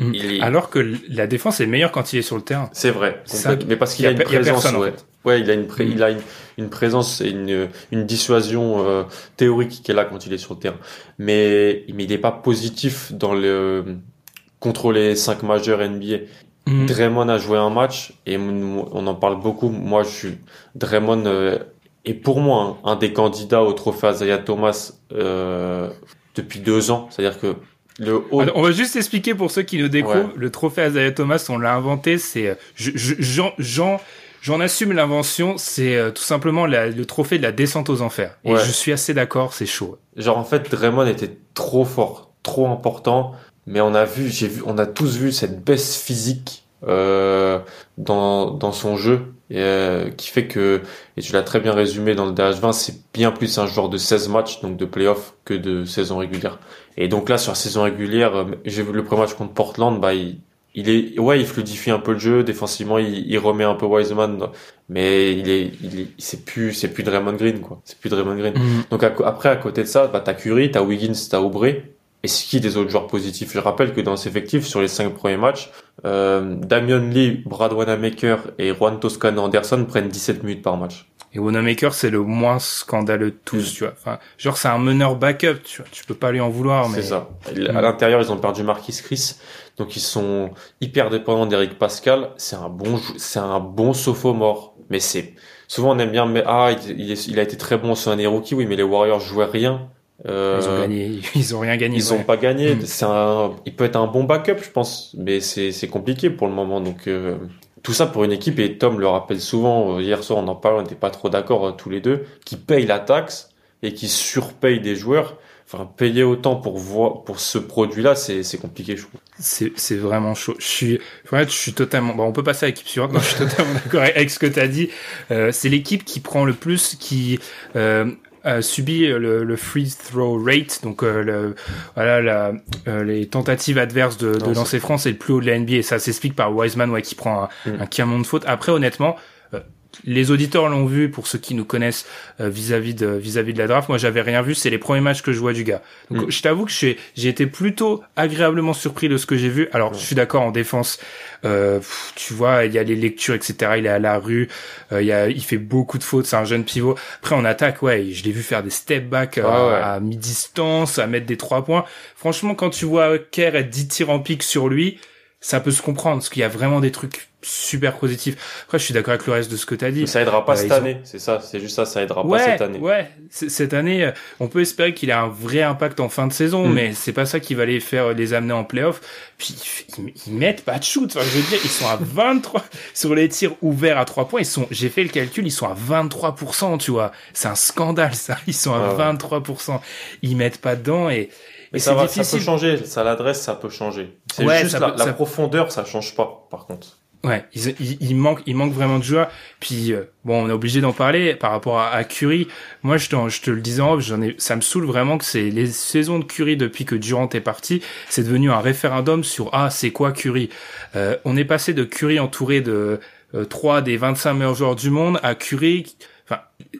Il- Alors que la défense est meilleure quand il est sur le terrain. C'est vrai. Ça- mais parce qu'il a, a une a présence, en ouais. fait. Ouais, il a une, pré- il a une, une présence et une, une dissuasion euh, théorique qui est là quand il est sur le terrain. Mais, mais il n'est pas positif dans le contre les cinq majeurs NBA. Mm. Draymond a joué un match et on en parle beaucoup. Moi, je suis Draymond euh, est pour moi un, un des candidats au trophée Isaiah Thomas euh, depuis deux ans. C'est-à-dire que le haut, Alors, on va juste expliquer pour ceux qui nous découvrent. Ouais. Le trophée Isaiah Thomas, on l'a inventé. C'est, euh, je- je- j'en, assume l'invention. C'est euh, tout simplement la- le trophée de la descente aux enfers. Et Ouais. je suis assez d'accord. C'est chaud. genre en fait Draymond était trop fort, trop important. Mais on a vu, j'ai vu, on a tous vu cette baisse physique euh, dans dans son jeu et, euh, qui fait que et tu l'as très bien résumé dans le DH20, c'est bien plus un joueur de 16 matchs donc de playoff que de saison régulière. Et donc là sur la saison régulière, euh, j'ai vu le premier match contre Portland, bah il il est ouais, il fluidifie un peu le jeu défensivement, il, il remet un peu Wiseman mais il est il est c'est plus c'est plus Draymond Green quoi. C'est plus Draymond Green. Donc à co- après, à côté de ça, bah, t'as Curry, t'as Wiggins, t'as Oubre. Et c'est qui des autres joueurs positifs Je rappelle que dans cet effectif, sur les cinq premiers matchs, euh, Damian Lee, Brad Wanamaker et Juan Toscano Anderson prennent 17 minutes par match. Et Wanamaker, c'est le moins scandaleux de tous, Mm. tu vois. Enfin, genre, c'est un meneur backup, tu vois. Tu peux pas lui en vouloir, mais. C'est ça. Mm. À l'intérieur, ils ont perdu Marquis Chris, donc ils sont hyper dépendants d'Eric Pascal. C'est un bon, c'est un bon sophomore, mais c'est souvent on aime bien, mais ah, il, il est- il a été très bon sur un des rookies, oui, mais les Warriors jouaient rien. Euh, Ils ont gagné. Ils ont rien gagné. Ils ouais. ont pas gagné. Mm. C'est un, il peut être un bon backup, je pense, mais c'est c'est compliqué pour le moment. Donc euh, tout ça pour une équipe et Tom le rappelle souvent. euh, Hier soir, on en parlait, on n'était pas trop d'accord euh, tous les deux, qui paye la taxe et qui surpaye des joueurs. Enfin, payer autant pour voir pour ce produit-là, c'est c'est compliqué, je trouve. C'est, c'est vraiment chaud. Je suis, en fait, je suis totalement, bon, on peut passer à l'équipe suivante. Non, je suis totalement d'accord avec ce que tu as dit. Euh, c'est l'équipe qui prend le plus, qui, euh, a subi le, le free throw rate, donc euh, le, voilà la, euh, les tentatives adverses de, de lancer franc, c'est le plus haut de la NBA. Et ça s'explique par Wiseman, ouais, qui prend un, Mm. un de faute. Après, honnêtement, euh, les auditeurs l'ont vu pour ceux qui nous connaissent euh, vis-à-vis de vis-à-vis de la draft. Moi, j'avais rien vu. C'est les premiers matchs que je vois du gars. Donc, Mm. je t'avoue que j'ai j'ai été plutôt agréablement surpris de ce que j'ai vu. Alors, je suis d'accord en défense. Euh, pff, tu vois, il y a les lectures, etc. Il est à la rue. euh, il y a, il fait beaucoup de fautes. C'est un jeune pivot. Après, en attaque, ouais, je l'ai vu faire des step back euh, Ah ouais. à mi-distance, à mettre des trois points. Franchement, quand tu vois Kerr être 10 tirs en pique sur lui, ça peut se comprendre parce qu'il y a vraiment des trucs super positifs. Après, je suis d'accord avec le reste de ce que tu as dit. Mais ça aidera pas Euh, cette ont- année, c'est ça, c'est juste ça, ça aidera pas cette année. ouais. Cette année, euh, on peut espérer qu'il a un vrai impact en fin de saison, Mm. mais c'est pas ça qui va les faire les amener en playoff. Puis ils, ils mettent pas de shoot. Enfin, je veux dire, ils sont à 23 sur les tirs ouverts à 3 points. Ils sont, j'ai fait le calcul, ils sont à 23%. Tu vois, c'est un scandale ça. Ils sont à Ouais, ouais. 23%. Ils mettent pas dedans et, Mais et ça va, ça peut changer. Ça l'adresse, ça peut changer. C'est Ouais, juste la, peut- la ça- profondeur, ça change pas, par contre. Ouais, il, il, il manque, il manque vraiment de joueurs. Puis euh, bon, on est obligé d'en parler par rapport à, à Curry. Moi, je, je te le disais en off, j'en ai, ça me saoule vraiment que c'est les saisons de Curry depuis que Durant est parti, c'est devenu un référendum sur ah c'est quoi Curry. Euh, on est passé de Curry entouré de euh, trois des 25 meilleurs joueurs du monde à Curry.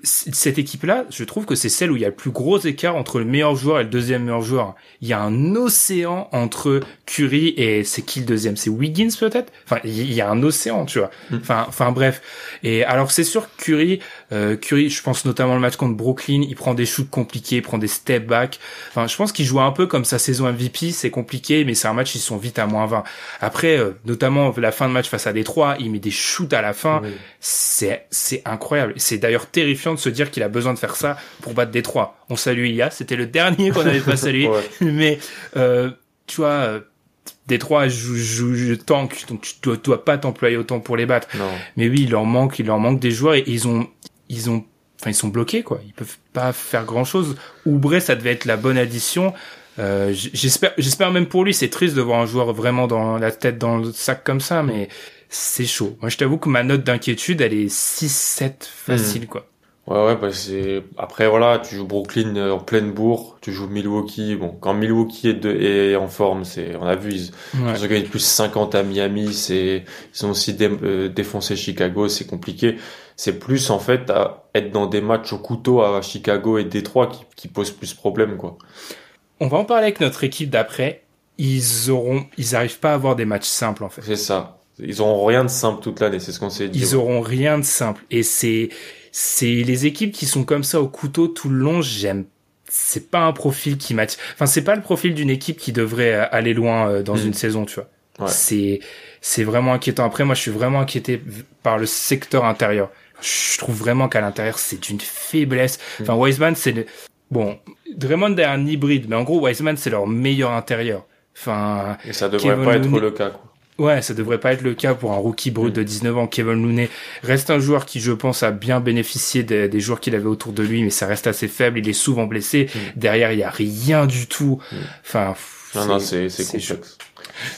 Cette équipe-là, je trouve que c'est celle où il y a le plus gros écart entre le meilleur joueur et le deuxième meilleur joueur. Il y a un océan entre Curry et c'est qui le deuxième? C'est Wiggins peut-être? Enfin, il y a un océan, tu vois. Enfin, enfin bref. Et alors c'est sûr que Curry, euh, Curry, je pense notamment le match contre Brooklyn, il prend des shoots compliqués, il prend des step back. Enfin, je pense qu'il joue un peu comme sa saison MVP, c'est compliqué, mais c'est un match ils sont vite à moins 20. Après, euh, notamment la fin de match face à Détroit, il met des shoots à la fin. Oui. C'est c'est incroyable. C'est d'ailleurs terrifiant de se dire qu'il a besoin de faire ça pour battre Détroit. On salue Ia, c'était le dernier qu'on n'avait pas salué, Ouais. mais euh, tu vois, euh, Détroit joue, joue, joue tank, donc tu dois, dois pas t'employer autant pour les battre. Non. Mais oui, il leur manque, il leur manque des joueurs et ils ont, ils ont, enfin ils sont bloqués quoi. Ils peuvent pas faire grand chose. Oubre, ça devait être la bonne addition. Euh, j'espère, j'espère même pour lui, c'est triste de voir un joueur vraiment dans la tête dans le sac comme ça, mais c'est chaud. Moi, je t'avoue que ma note d'inquiétude, elle est 6-7 facile quoi. Ouais, ouais, bah c'est. Après, voilà, tu joues Brooklyn euh, en pleine bourre, tu joues Milwaukee. Bon, quand Milwaukee est, de... est en forme, c'est, on a vu, ils, Ouais. ils ont gagné plus 50 à Miami, c'est, ils ont aussi dé- euh, défoncé Chicago, c'est compliqué. C'est plus, en fait, à être dans des matchs au couteau à Chicago et Détroit qui, qui posent plus problème, quoi. On va en parler avec notre équipe d'après. Ils auront, ils arrivent pas à avoir des matchs simples en fait. C'est ça. Ils ont rien de simple toute l'année, c'est ce qu'on s'est dit. Ils auront rien de simple. Et c'est, c'est les équipes qui sont comme ça au couteau tout le long, j'aime. C'est pas un profil qui m'attire. Enfin, c'est pas le profil d'une équipe qui devrait euh, aller loin euh, dans Mm. une saison, tu vois. Ouais. C'est, c'est vraiment inquiétant. Après, moi, je suis vraiment inquiété par le secteur intérieur. Je trouve vraiment qu'à l'intérieur, c'est une faiblesse. Enfin, Mm. Wiseman, c'est le, bon, Draymond est un hybride, mais en gros, Wiseman, c'est leur meilleur intérieur. Enfin, Et ça devrait Kevin pas être le cas, quoi. Ouais, ça devrait pas être le cas pour un rookie brut Mm. de 19 ans. Kevin Looney reste un joueur qui, je pense, a bien bénéficié des, des joueurs qu'il avait autour de lui, mais ça reste assez faible. Il est souvent blessé. Derrière, il y a rien du tout. Mm. Enfin, Non, non, c'est, c'est complexe.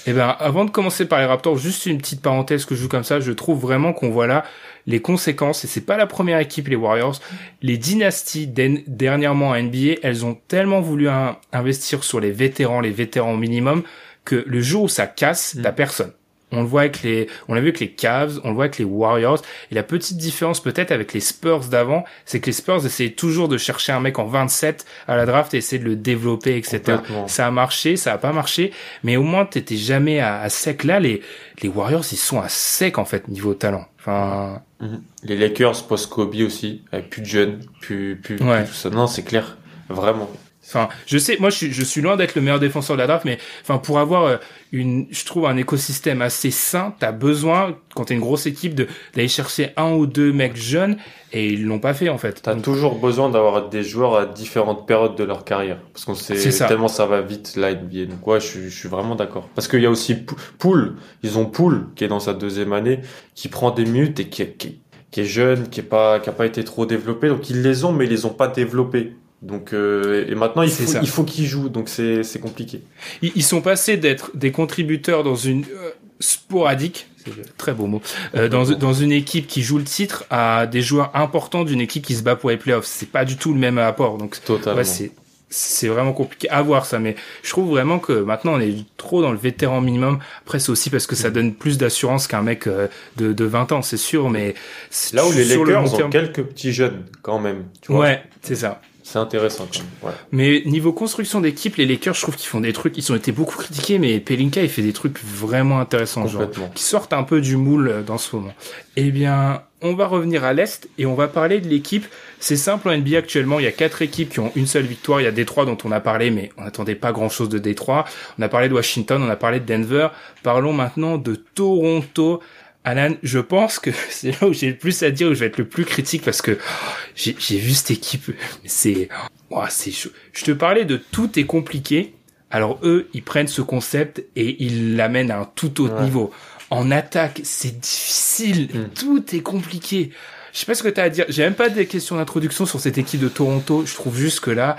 Eh ben, avant de commencer par les Raptors, juste une petite parenthèse que je joue comme ça. Je trouve vraiment qu'on voit là les conséquences, et c'est pas la première équipe, les Warriors. Les dynasties, dernièrement à NBA, elles ont tellement voulu un- investir sur les vétérans, les vétérans au minimum, que le jour où ça casse, Mm. t'as personne. On le voit avec les, on l'a vu avec les Cavs, on le voit avec les Warriors. Et la petite différence peut-être avec les Spurs d'avant, c'est que les Spurs essayaient toujours de chercher un mec en 27 à la draft et essayer de le développer, etc. Ça a marché, ça a pas marché, mais au moins t'étais jamais à, à sec. Là, les, les Warriors, ils sont à sec en fait niveau talent. Enfin, Mhm. Les Lakers post-Kobe aussi, avec plus de jeunes, plus, plus, plus tout ça. Non, c'est clair. Vraiment. Enfin, je sais, moi, je suis, je suis loin d'être le meilleur défenseur de la draft, mais enfin, pour avoir euh, une, je trouve un écosystème assez sain, t'as besoin, quand t'es une grosse équipe, de d'aller chercher un ou deux mecs jeunes, et ils l'ont pas fait en fait. T'as Donc, toujours besoin d'avoir des joueurs à différentes périodes de leur carrière. Parce qu'on sait ça. tellement ça va vite, la NBA. Donc ouais, je, suis- je suis vraiment d'accord. Parce qu'il y a aussi Pou- Poole. Ils ont Poole, qui est dans sa deuxième année, qui prend des minutes et qui, est- qui, qui est jeune, qui est pas, qui a pas été trop développé. Donc ils les ont, mais ils les ont pas développés. Donc euh, et maintenant il faut, il faut qu'ils jouent. Donc c'est c'est compliqué. ils, ils sont passés d'être des contributeurs dans une euh, sporadique, c'est un très beau mot, euh, dans, dans une équipe qui joue le titre à des joueurs importants d'une équipe qui se bat pour les playoffs. C'est pas du tout le même apport. Donc Totalement. Ouais, c'est c'est vraiment compliqué à voir ça, mais je trouve vraiment que maintenant on est trop dans le vétéran minimum. Après, c'est aussi parce que ça donne plus d'assurance qu'un mec euh, de, de 20 ans, c'est sûr, mais c'est- Là où les le Lakers long ont terme- quelques petits jeunes quand même. Tu vois. Ouais, c'est ça. C'est intéressant quand même. Ouais. Mais niveau construction d'équipe, les Lakers, je trouve qu'ils font des trucs, ils ont été beaucoup critiqués, mais Pelinka, il fait des trucs vraiment intéressants, genre, qui sortent un peu du moule euh, dans ce moment. Eh bien, on va revenir à l'Est et on va parler de l'équipe. C'est simple en NBA actuellement, il y a quatre équipes qui ont une seule victoire. Il y a Détroit dont on a parlé, mais on n'attendait pas grand chose de Détroit. On a parlé de Washington, on a parlé de Denver. Parlons maintenant de Toronto. Alan, je pense que c'est là où j'ai le plus à dire, où je vais être le plus critique parce que oh, j'ai vu cette équipe, c'est, oh, c'est chaud. Je te parlais de tout est compliqué. Alors eux, ils prennent ce concept et ils l'amènent à un tout autre Ouais. niveau. En attaque, c'est difficile, Mm. tout est compliqué. Je sais pas ce que tu as à dire. J'ai même pas des questions d'introduction sur cette équipe de Toronto. Je trouve juste que là,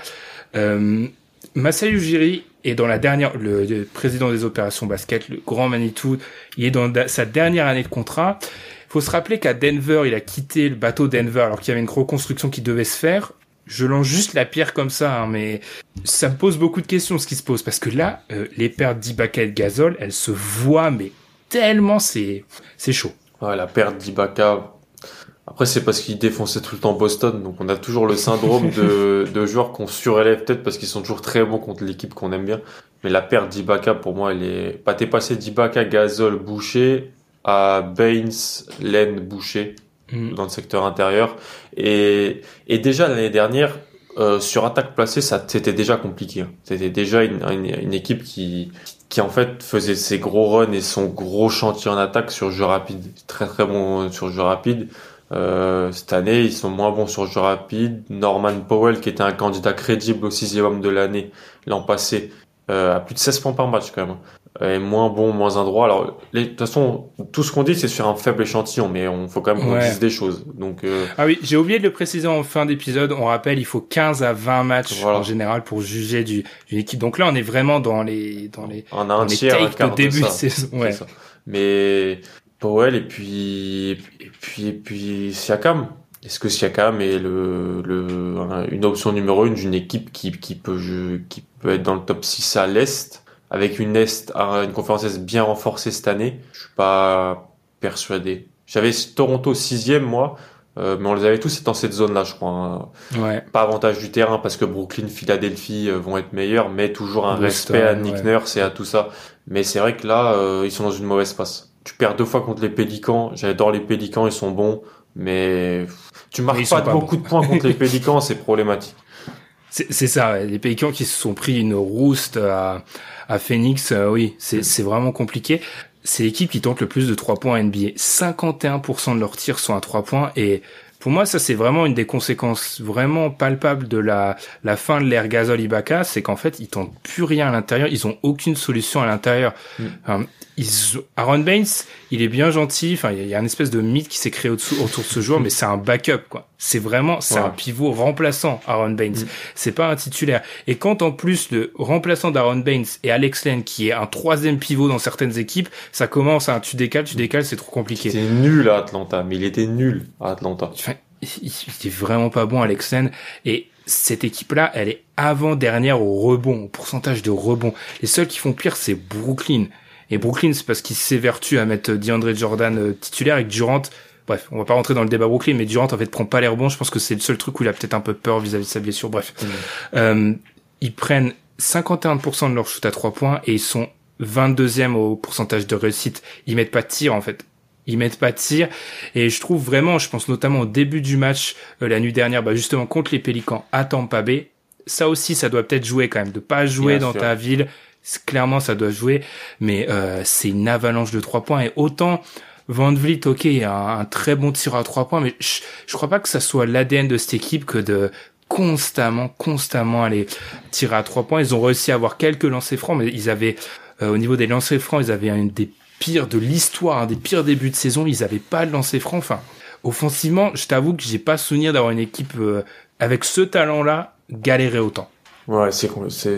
euh, Masai Ujiri est dans la dernière, le, président des opérations basket, le grand Manitou, il est dans da- sa dernière année de contrat. Faut se rappeler qu'à Denver, il a quitté le bateau Denver alors qu'il y avait une reconstruction qui devait se faire. Je lance juste la pierre comme ça, hein, mais ça me pose beaucoup de questions ce qui se pose parce que là, euh, les pertes d'Ibaka et de Gasol, elles se voient, mais tellement c'est c'est chaud. Ouais, la perte d'Ibaka. Après, c'est parce qu'il défonçait tout le temps Boston. Donc, on a toujours le syndrome de, de joueurs qu'on surélève peut-être parce qu'ils sont toujours très bons contre l'équipe qu'on aime bien. Mais la perte d'Ibaka, pour moi, elle est, bah, t'es passé d'Ibaka, Gasol, Boucher à Baines, Len, Boucher Mm. dans le secteur intérieur. Et, et déjà, l'année dernière, euh, sur attaque placée, ça, c'était déjà compliqué. hein. C'était déjà une, une, une équipe qui, qui en fait faisait ses gros runs et son gros chantier en attaque sur jeu rapide. Très très bon sur jeu rapide. Euh, cette année, ils sont moins bons sur le jeu rapide. Norman Powell, qui était un candidat crédible au sixième homme de l'année l'an passé, euh, a plus de 16 points par match quand même. Est moins bon, moins endroit. Alors, les, de toute façon, tout ce qu'on dit, c'est sur un faible échantillon, mais on faut quand même qu'on Ouais. dise des choses. Donc, euh, Ah oui, j'ai oublié de le préciser en fin d'épisode. On rappelle, il faut 15 à 20 matchs Voilà. en général pour juger du- d'une équipe. Donc là, on est vraiment dans les dans les on a dans un les tiers, un de début de saison. Ouais. Mais Powell et puis et puis et puis Siakam. Est-ce que Siakam est le, le un- une option numéro une d'une équipe qui qui peut je- qui peut être dans le top 6 à l'est avec une est une conférence est bien renforcée cette année? Je suis pas persuadé. J'avais Toronto sixième moi, euh, mais on les avait tous dans cette zone là je crois. hein. Ouais. Pas avantage du terrain parce que Brooklyn, Philadelphie euh, vont être meilleurs, mais toujours un Boston, respect à Nick ouais. Nurse et à tout ça. Mais c'est vrai que là, euh, ils sont dans une mauvaise passe. Tu perds deux fois contre les Pélicans. J'adore les Pélicans, ils sont bons, mais tu marques pas, pas beaucoup bons. de points contre les Pélicans, c'est problématique. C'est ça, les Pélicans qui se sont pris une rouste à, à Phoenix, euh, oui, c'est c'est vraiment compliqué. C'est l'équipe qui tente le plus de 3 points à NBA. 51% de leurs tirs sont à 3 points et pour moi, ça c'est vraiment une des conséquences vraiment palpables de la, la fin de l'ère Gasol Ibaka, c'est qu'en fait ils tentent plus rien à l'intérieur, ils ont aucune solution à l'intérieur. Mm. Enfin, ils, Aaron Baines, il est bien gentil, enfin il y a- il y a un espèce de mythe qui s'est créé autour de ce joueur, mais c'est un backup quoi. C'est vraiment, c'est Ouais. un pivot remplaçant Aaron Baines. Mm. C'est pas un titulaire. Et quand en plus le remplaçant d'Aaron Baines et Alex Len, qui est un troisième pivot dans certaines équipes, ça commence à un tu décales, tu décales, c'est trop compliqué. C'était nul à Atlanta, mais il était nul à Atlanta. Enfin, il il est vraiment pas bon, Alex Len. Et cette équipe-là, elle est avant-dernière au rebond, au pourcentage de rebond. Les seuls qui font pire, c'est Brooklyn. Et Brooklyn, c'est parce qu'ils s'évertuent à mettre DeAndre Jordan euh, titulaire et que Durant, bref, on va pas rentrer dans le débat Brooklyn, mais Durant, en fait, prend pas les rebonds. Je pense que c'est le seul truc où il a peut-être un peu peur vis-à-vis de sa blessure. Bref. Euh, ils prennent 51% de leur shoot à 3 points et ils sont 22e au pourcentage de réussite. Ils mettent pas de tir, en fait. Ils mettent pas de tir. Et je trouve vraiment, je pense notamment au début du match, euh, la nuit dernière, bah, justement, contre les Pélicans à Tampa Bay. Ça aussi, ça doit peut-être jouer quand même. De pas jouer Bien dans sûr. ta ville. Clairement, ça doit jouer. Mais, euh, c'est une avalanche de 3 points. Et autant, Van Vliet, ok, a un, un très bon tir à 3 points, mais je, je crois pas que ça soit l'ADN de cette équipe que de constamment, constamment aller tirer à 3 points. Ils ont réussi à avoir quelques lancers francs, mais ils avaient, euh, au niveau des lancers francs, ils avaient un des de l'histoire, des pires débuts de saison. Ils avaient pas de lancers francs. Enfin, offensivement, je t'avoue que j'ai pas souvenir d'avoir une équipe euh, avec ce talent-là galérer autant. Ouais, c'est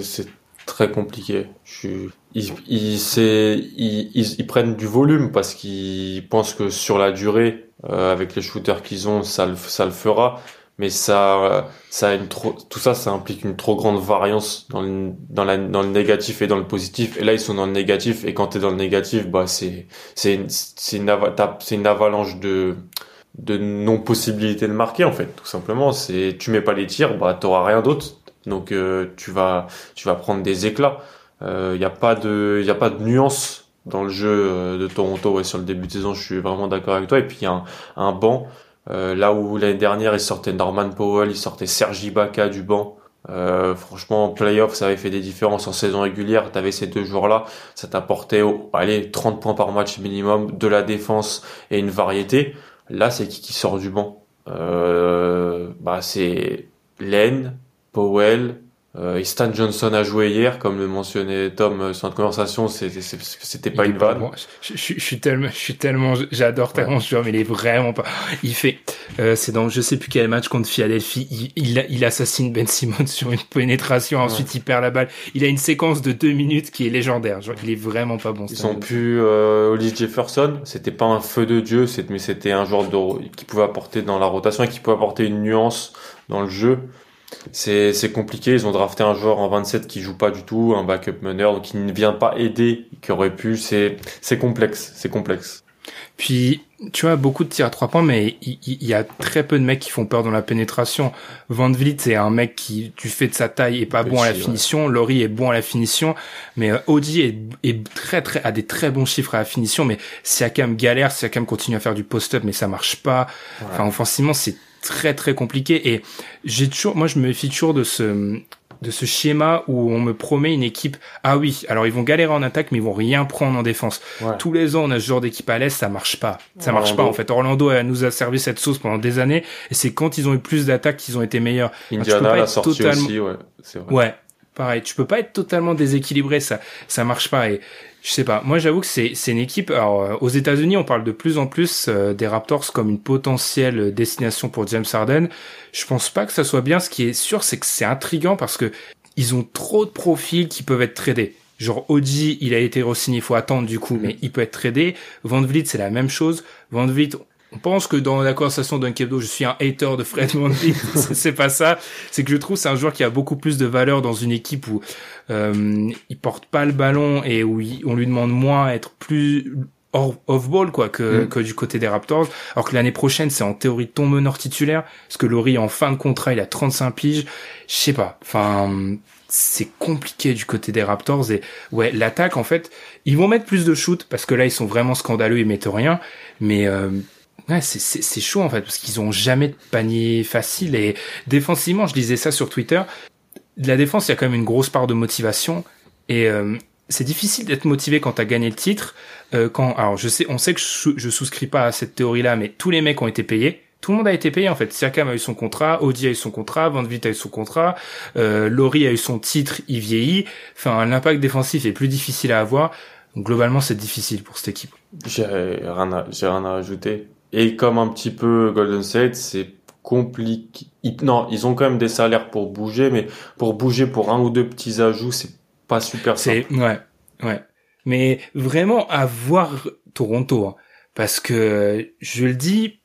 c'est très compliqué. Je ils ils ils, ils prennent du volume parce qu'ils pensent que sur la durée euh, avec les shooters qu'ils ont, ça ça le fera mais ça euh, ça a une trop tout ça ça implique une trop grande variance dans le dans la dans le négatif et dans le positif. Et là ils sont dans le négatif. Et quand tu es dans le négatif, bah c'est c'est une c'est une une avalanche de de non possibilité de marquer en fait tout simplement. C'est tu mets pas les tirs bah t'auras rien d'autre. Donc euh, tu vas tu vas prendre des éclats. Il y a pas de il a pas de nuance dans le jeu euh, de Toronto. Ouais, sur le début de saison je suis vraiment d'accord avec toi. Et puis il y a un, un banc euh, là où l'année dernière il sortait Norman Powell il sortait Sergi Ibaka du banc. Euh, franchement en playoff ça avait fait des différences en saison régulière. T'avais ces deux joueurs là ça t'apportait oh, allez 30 points par match minimum de la défense et une variété. Là, c'est qui qui sort du banc? Euh, Bah, c'est Len, Powell, euh, Stan Johnson a joué hier, comme le mentionnait Tom euh, sur notre conversation. C'était pas Il une vanne. bon. Je, je- je suis tellement, je suis tellement, j'adore tellement ce joueur, mais il est vraiment pas. Il fait, euh, c'est dans je sais plus quel match contre Philadelphie, il, il, il assassine Ben Simmons sur une pénétration, ensuite il perd la balle. Il a une séquence de deux minutes qui est légendaire. Genre, il est vraiment pas bon. Ils Stan sont plus euh, Jefferson. C'était pas un feu de dieu, mais c'était un joueur de, qui pouvait apporter dans la rotation et qui pouvait apporter une nuance dans le jeu. C'est compliqué. Ils ont drafté un joueur en 27 qui joue pas du tout, un backup meneur, donc qui ne vient pas aider, qui aurait pu. C'est complexe, c'est complexe. Puis, tu vois, beaucoup de tirs à trois points, mais il, y a très peu de mecs qui font peur dans la pénétration. Van Vliet, c'est un mec qui, du fait de sa taille, est pas Petit, bon à la ouais. finition. Laurie est bon à la finition, mais euh, Audi est, est très très a des très bons chiffres à la finition. Mais Siakam galère, Siakam continue à faire du post-up, mais ça marche pas. Enfin, offensivement, c'est très très compliqué et j'ai toujours, moi je me méfie toujours de ce de ce schéma où on me promet une équipe. Ah oui, alors ils vont galérer en attaque, mais ils vont rien prendre en défense. Tous les ans, on a ce genre d'équipe à l'est, ça marche pas. Ça marche pas en fait. Orlando nous a servi cette sauce pendant des années, et c'est quand ils ont eu plus d'attaques qu'ils ont été meilleurs. Indiana l'a sorti totalement... aussi, ouais. Vrai. Ouais, pareil. Tu peux pas être totalement déséquilibré, ça, ça marche pas. Et je sais pas. Moi, j'avoue que c'est une équipe. Alors, euh, aux États-Unis, on parle de plus en plus euh, des Raptors comme une potentielle destination pour James Harden. Je pense pas que ça soit bien. Ce qui est sûr, c'est que c'est intrigant parce que ils ont trop de profils qui peuvent être tradés. Genre Oji, il a été re-signé, il faut attendre du coup, mais il peut être tradé. Van Vliet, c'est la même chose. Van Vliet, on pense que dans la conversation d'un Kebdo, je suis un hater de Fred VanVleet. c'est pas ça. C'est que je trouve c'est un joueur qui a beaucoup plus de valeur dans une équipe où euh, il porte pas le ballon et où on lui demande moins à être plus off-ball quoi que, mm. que du côté des Raptors. Alors que l'année prochaine, c'est en théorie ton meneur titulaire. Parce que Laurie, en fin de contrat, il a 35 piges. Je sais pas. Enfin, c'est compliqué du côté des Raptors. Et ouais, l'attaque, en fait, ils vont mettre plus de shoot parce que là, ils sont vraiment scandaleux, ils mettent rien. Mais euh, Ouais, c'est chaud en fait parce qu'ils ont jamais de panier facile et défensivement, je disais ça sur Twitter. La défense, il y a quand même une grosse part de motivation et euh, c'est difficile d'être motivé quand t'as gagné le titre. Euh, quand alors je sais, on sait que je, souscris pas à cette théorie-là, mais tous les mecs ont été payés. Tout le monde a été payé en fait. Siakam a eu son contrat, Audi a eu son contrat, Van Vliet a eu son contrat, euh, Laurie a eu son titre, il vieillit. Enfin, l'impact défensif est plus difficile à avoir. globalement, c'est difficile pour cette équipe. J'ai rien à, j'ai rien à ajouter. Et comme un petit peu Golden State, c'est compliqué. Non, ils ont quand même des salaires pour bouger, mais pour bouger pour un ou deux petits ajouts, c'est pas super simple. Ouais, ouais. Mais vraiment à voir Toronto, hein. parce que je le dis.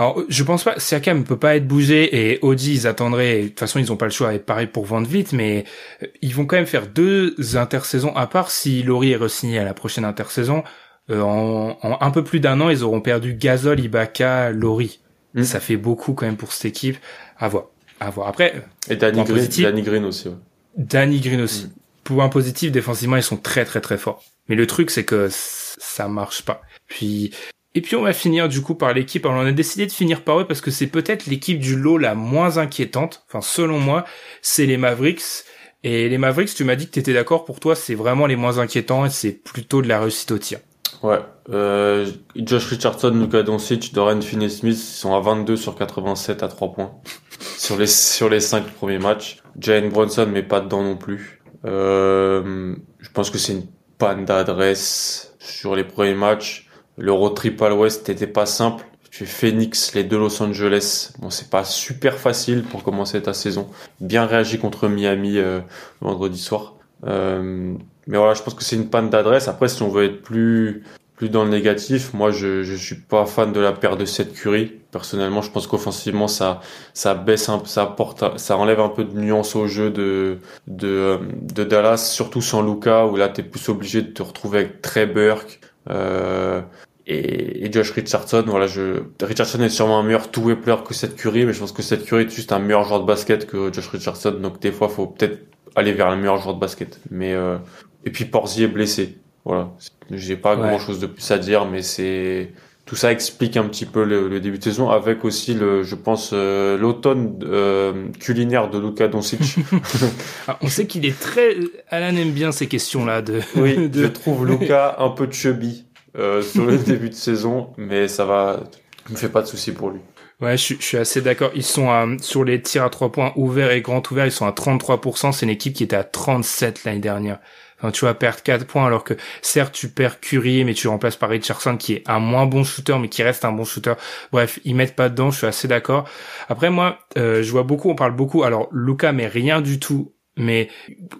Alors, je pense pas, Siakam peut pas être bougé et Audi, ils attendraient, de toute façon, ils ont pas le choix, et pareil pour vendre vite, mais euh, ils vont quand même faire deux intersaisons à part si Laurie est re-signé à la prochaine intersaison. Euh, en, un peu plus d'un an, ils auront perdu Gasol, Ibaka, Lori. Hmm. Ça fait beaucoup quand même pour cette équipe. À voir. À voir. Après. Et Danny Green, Danny Green aussi. Ouais. Danny Green aussi. Hmm. Un positif, défensivement, ils sont très très très forts. Mais le truc, c'est que ça marche pas. Puis, et puis on va finir du coup par l'équipe. Alors on a décidé de finir par eux parce que c'est peut-être l'équipe du lot la moins inquiétante. Enfin, selon moi, c'est les Mavericks. Et les Mavericks, tu m'as dit que tu étais d'accord pour toi, c'est vraiment les moins inquiétants et c'est plutôt de la réussite au tir. Ouais. Euh, Josh Richardson, Luka Doncic, Dorian Finney-Smith sont à 22 sur 87 à 3 points sur les sur les 5 premiers matchs. Jane Bronson mais pas dedans non plus. Euh, je pense que c'est une panne d'adresse sur les premiers matchs. Le road trip à l'ouest n'était pas simple. Tu fais Phoenix, les deux Los Angeles. Bon, c'est pas super facile pour commencer ta saison. Bien réagi contre Miami euh, vendredi soir. Euh, mais voilà, je pense que c'est une panne d'adresse. Après, si on veut être plus plus dans le négatif, moi je je suis pas fan de la paire de cette Curry. Personnellement, je pense qu'offensivement ça ça baisse un ça apporte ça enlève un peu de nuance au jeu de de de Dallas, surtout sans Luca où là tu es plus obligé de te retrouver avec Trey Burke euh, et, Josh Richardson. Voilà, je Richardson est sûrement un meilleur two-way que cette Curry, mais je pense que cette Curry est juste un meilleur joueur de basket que Josh Richardson. Donc des fois, faut peut-être aller vers le meilleur joueur de basket. Mais euh, et puis Porzier est blessé. Voilà. J'ai pas grand chose de plus à dire, mais c'est tout ça explique un petit peu le, début de saison, avec aussi le, je pense, euh, l'automne euh, culinaire de Luka Doncic. Ah, on sait qu'il est très. Alan aime bien ces questions-là de. Oui, je trouve Luka un peu chubby euh, sur le début de saison, mais ça va. Je me fais pas de soucis pour lui. Ouais, je, suis assez d'accord. Ils sont sur les tirs à trois points ouverts et grands ouverts, ils sont à 33%. C'est une équipe qui était à 37 l'année dernière. Enfin, tu vas perdre 4 points alors que certes tu perds Curry mais tu remplaces par Richardson qui est un moins bon shooter mais qui reste un bon shooter. Bref, ils mettent pas dedans, je suis assez d'accord. Après moi, euh, je vois beaucoup, on parle beaucoup. Alors Luca mais rien du tout. Mais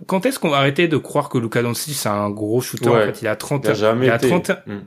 quand est-ce qu'on va arrêter de croire que Luca Doncic c'est un gros shooter en fait, il a 30 il a jamais il a 30 hmm.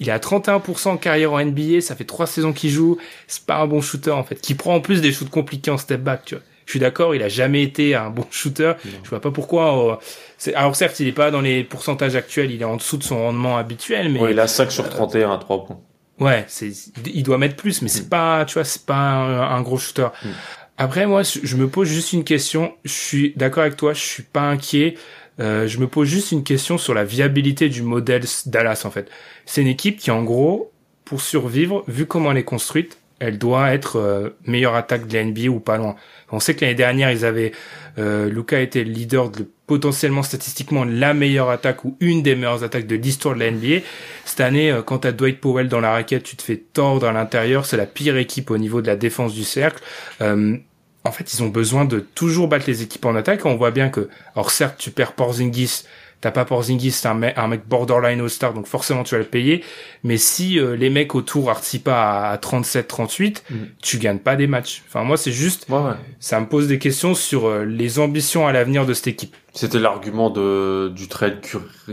Il a 31% en carrière en NBA, ça fait trois saisons qu'il joue, c'est pas un bon shooter en fait, qui prend en plus des shoots compliqués en step back, tu vois. Je suis d'accord, il a jamais été un bon shooter. Je vois pas pourquoi. Euh, alors certes, il est pas dans les pourcentages actuels, il est en dessous de son rendement habituel, mais il a 5 sur 31 à 3 points. Ouais, c'est il doit mettre plus, mais c'est mm. pas, tu vois, c'est pas un, gros shooter. Mm. Après, moi, je me pose juste une question. Je suis d'accord avec toi, je suis pas inquiet. Euh, je me pose juste une question sur la viabilité du modèle Dallas en fait. C'est une équipe qui en gros, pour survivre, vu comment elle est construite, elle doit être euh, meilleure attaque de la NBA ou pas loin. On sait que l'année dernière, ils avaient euh, Luca était le leader de potentiellement statistiquement la meilleure attaque ou une des meilleures attaques de l'histoire de la NBA. Cette année, euh, quand t'as Dwight Powell dans la raquette, tu te fais tordre à l'intérieur. C'est la pire équipe au niveau de la défense du cercle. Euh, en fait, ils ont besoin de toujours battre les équipes en attaque. On voit bien que, alors certes, tu perds Porzingis, T'as pas Porzingis, c'est un mec, un mec borderline All-Star, donc forcément tu vas le payer. Mais si euh, les mecs autour artissent pas à 37-38, mm. tu gagnes pas des matchs. Enfin moi c'est juste, ça me pose des questions sur euh, les ambitions à l'avenir de cette équipe. C'était l'argument de du trade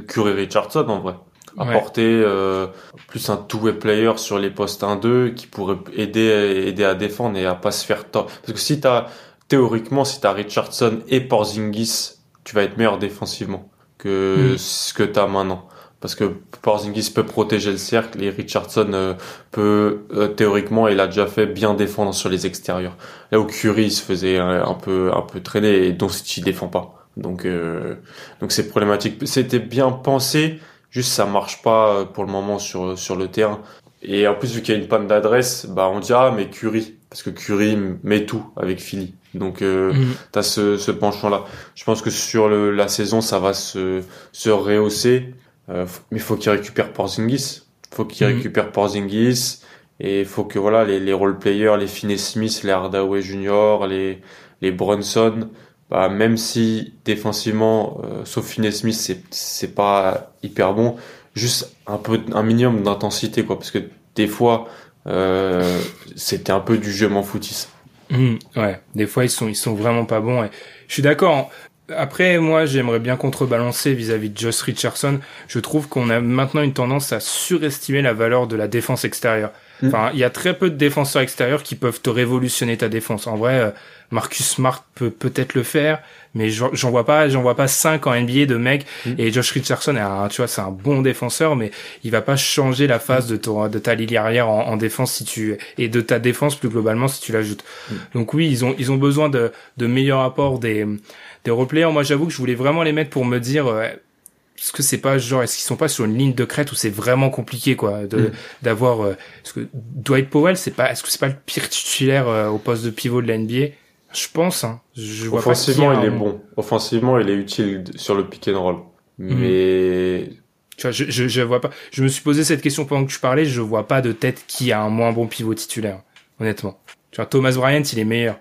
Curry-Richardson en vrai. Apporter euh, plus un two-way player sur les postes 1-2 qui pourrait aider aider à défendre et à pas se faire tort. Parce que si t'as théoriquement si t'as Richardson et Porzingis, tu vas être meilleur défensivement que mm. ce que tu as maintenant. Parce que Porzingis peut protéger le cercle et Richardson euh, peut euh, théoriquement, il a déjà fait bien défendre sur les extérieurs. Là où Curry se faisait un, peu un peu traîner et dont il défend pas. Donc euh, donc c'est problématique. C'était bien pensé, juste ça marche pas pour le moment sur sur le terrain. Et en plus vu qu'il y a une panne d'adresse, bah on dira ah, mais Curry parce que Curry met tout avec Philly. Donc euh, mm. tu as ce, ce penchant-là. Je pense que sur le, la saison, ça va se, se rehausser. Euh, mais faut qu'il récupère Porzingis. faut qu'il mm. récupère Porzingis. Et il faut que voilà les, les role-players, les Finney Smith, les Hardaway Junior, les, les Brunson, bah, même si défensivement, euh, sauf Finney Smith, c'est, c'est pas hyper bon, juste un peu un minimum d'intensité quoi parce que des fois euh, c'était un peu du jeu m'en foutisse Mmh, ouais, des fois ils sont ils sont vraiment pas bons. Et je suis d'accord. Après, moi, j'aimerais bien contrebalancer vis-à-vis de Josh Richardson. Je trouve qu'on a maintenant une tendance à surestimer la valeur de la défense extérieure. Mmh. Enfin, il y a très peu de défenseurs extérieurs qui peuvent te révolutionner ta défense. En vrai, euh, Marcus Smart peut peut-être le faire, mais j'en vois pas, j'en vois pas cinq en NBA de mecs. Mm. Et Josh Richardson, est tu vois, c'est un bon défenseur, mais il va pas changer la phase de, ton, de ta ligne arrière en, défense si tu et de ta défense plus globalement si tu l'ajoutes. Mm. Donc oui, ils ont ils ont besoin de de meilleurs apports des des replayers. Moi, j'avoue que je voulais vraiment les mettre pour me dire. Euh, est-ce que c'est pas genre est-ce qu'ils sont pas sur une ligne de crête où c'est vraiment compliqué quoi de mm. d'avoir euh, ce que Dwight Powell c'est pas est-ce que c'est pas le pire titulaire euh, au poste de pivot de la NBA je pense. Hein. Je vois Offensivement, il est bon. Offensivement, il est utile sur le pick and roll. Mhm. Mais tu vois, je, je, je vois pas. Je me suis posé cette question pendant que tu parlais. Je vois pas de tête qui a un moins bon pivot titulaire. Honnêtement. Tu vois, Thomas Bryant, il est meilleur.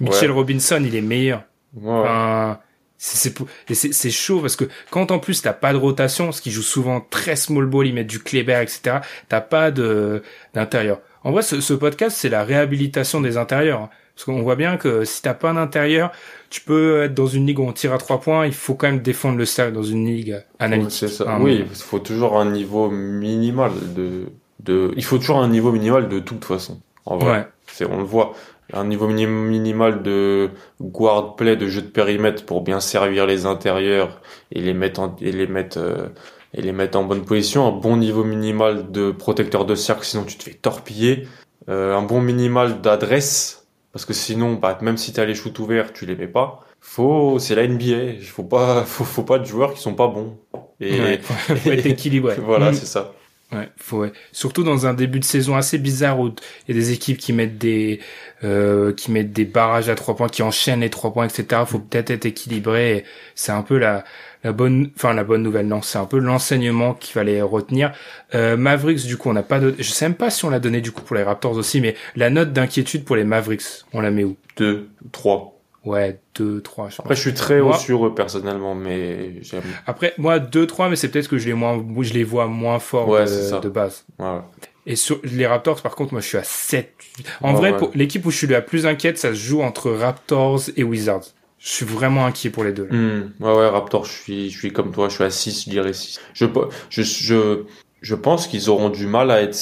Mitchell Robinson, il est meilleur. Enfin, c'est chaud parce que quand en plus t'as pas de rotation, ce qui joue souvent très small ball, ils mettent du Kleber, etc. T'as pas de d'intérieur. En vrai, ce, ce podcast, c'est la réhabilitation des intérieurs. Hein. Parce qu'on voit bien que si t'as pas d'intérieur, tu peux être dans une ligue où on tire à trois points, il faut quand même défendre le cercle dans une ligue analytique. ça. oui, il faut toujours un niveau minimal de, de, il faut toujours un niveau minimal de toute façon. En vrai. C'est, on le voit. Un niveau minimal de guard play, de jeu de périmètre pour bien servir les intérieurs et les mettre en, et les mettre, euh, et les mettre en bonne position. Un bon niveau minimal de protecteur de cercle, sinon tu te fais torpiller. Euh, un bon minimal d'adresse parce que sinon, bah, même si t'as les shoots ouverts, tu les mets pas. Faut, c'est la NBA. Faut pas, faut, faut pas de joueurs qui sont pas bons. Et, faut être équilibré. voilà, mm. c'est ça. Ouais, faut ouais. surtout dans un début de saison assez bizarre où il y a des équipes qui mettent des euh, qui mettent des barrages à trois points, qui enchaînent les trois points, etc. Faut peut-être être équilibré. C'est un peu la la bonne, enfin la bonne nouvelle, non, c'est un peu l'enseignement qu'il fallait retenir. Euh, Mavericks, du coup, on n'a pas de, je sais même pas si on l'a donné du coup pour les Raptors aussi, mais la note d'inquiétude pour les Mavericks, on la met où? Deux, trois. Ouais, deux, trois. Après, je suis très haut sur eux personnellement, mais j'aime. Après, moi, deux, trois, mais c'est peut-être que je les moins, je les vois moins forts de, de, base. Ouais. Et sur les Raptors, par contre, moi, je suis à 7. En vrai, pour l'équipe où je suis la plus inquiète, ça se joue entre Raptors et Wizards. Je suis vraiment inquiet pour les deux. Hmm. Ouais, ouais, Raptor, je suis, je suis comme toi, je suis à 6, je dirais 6. Je, je, je, je pense qu'ils auront du mal à être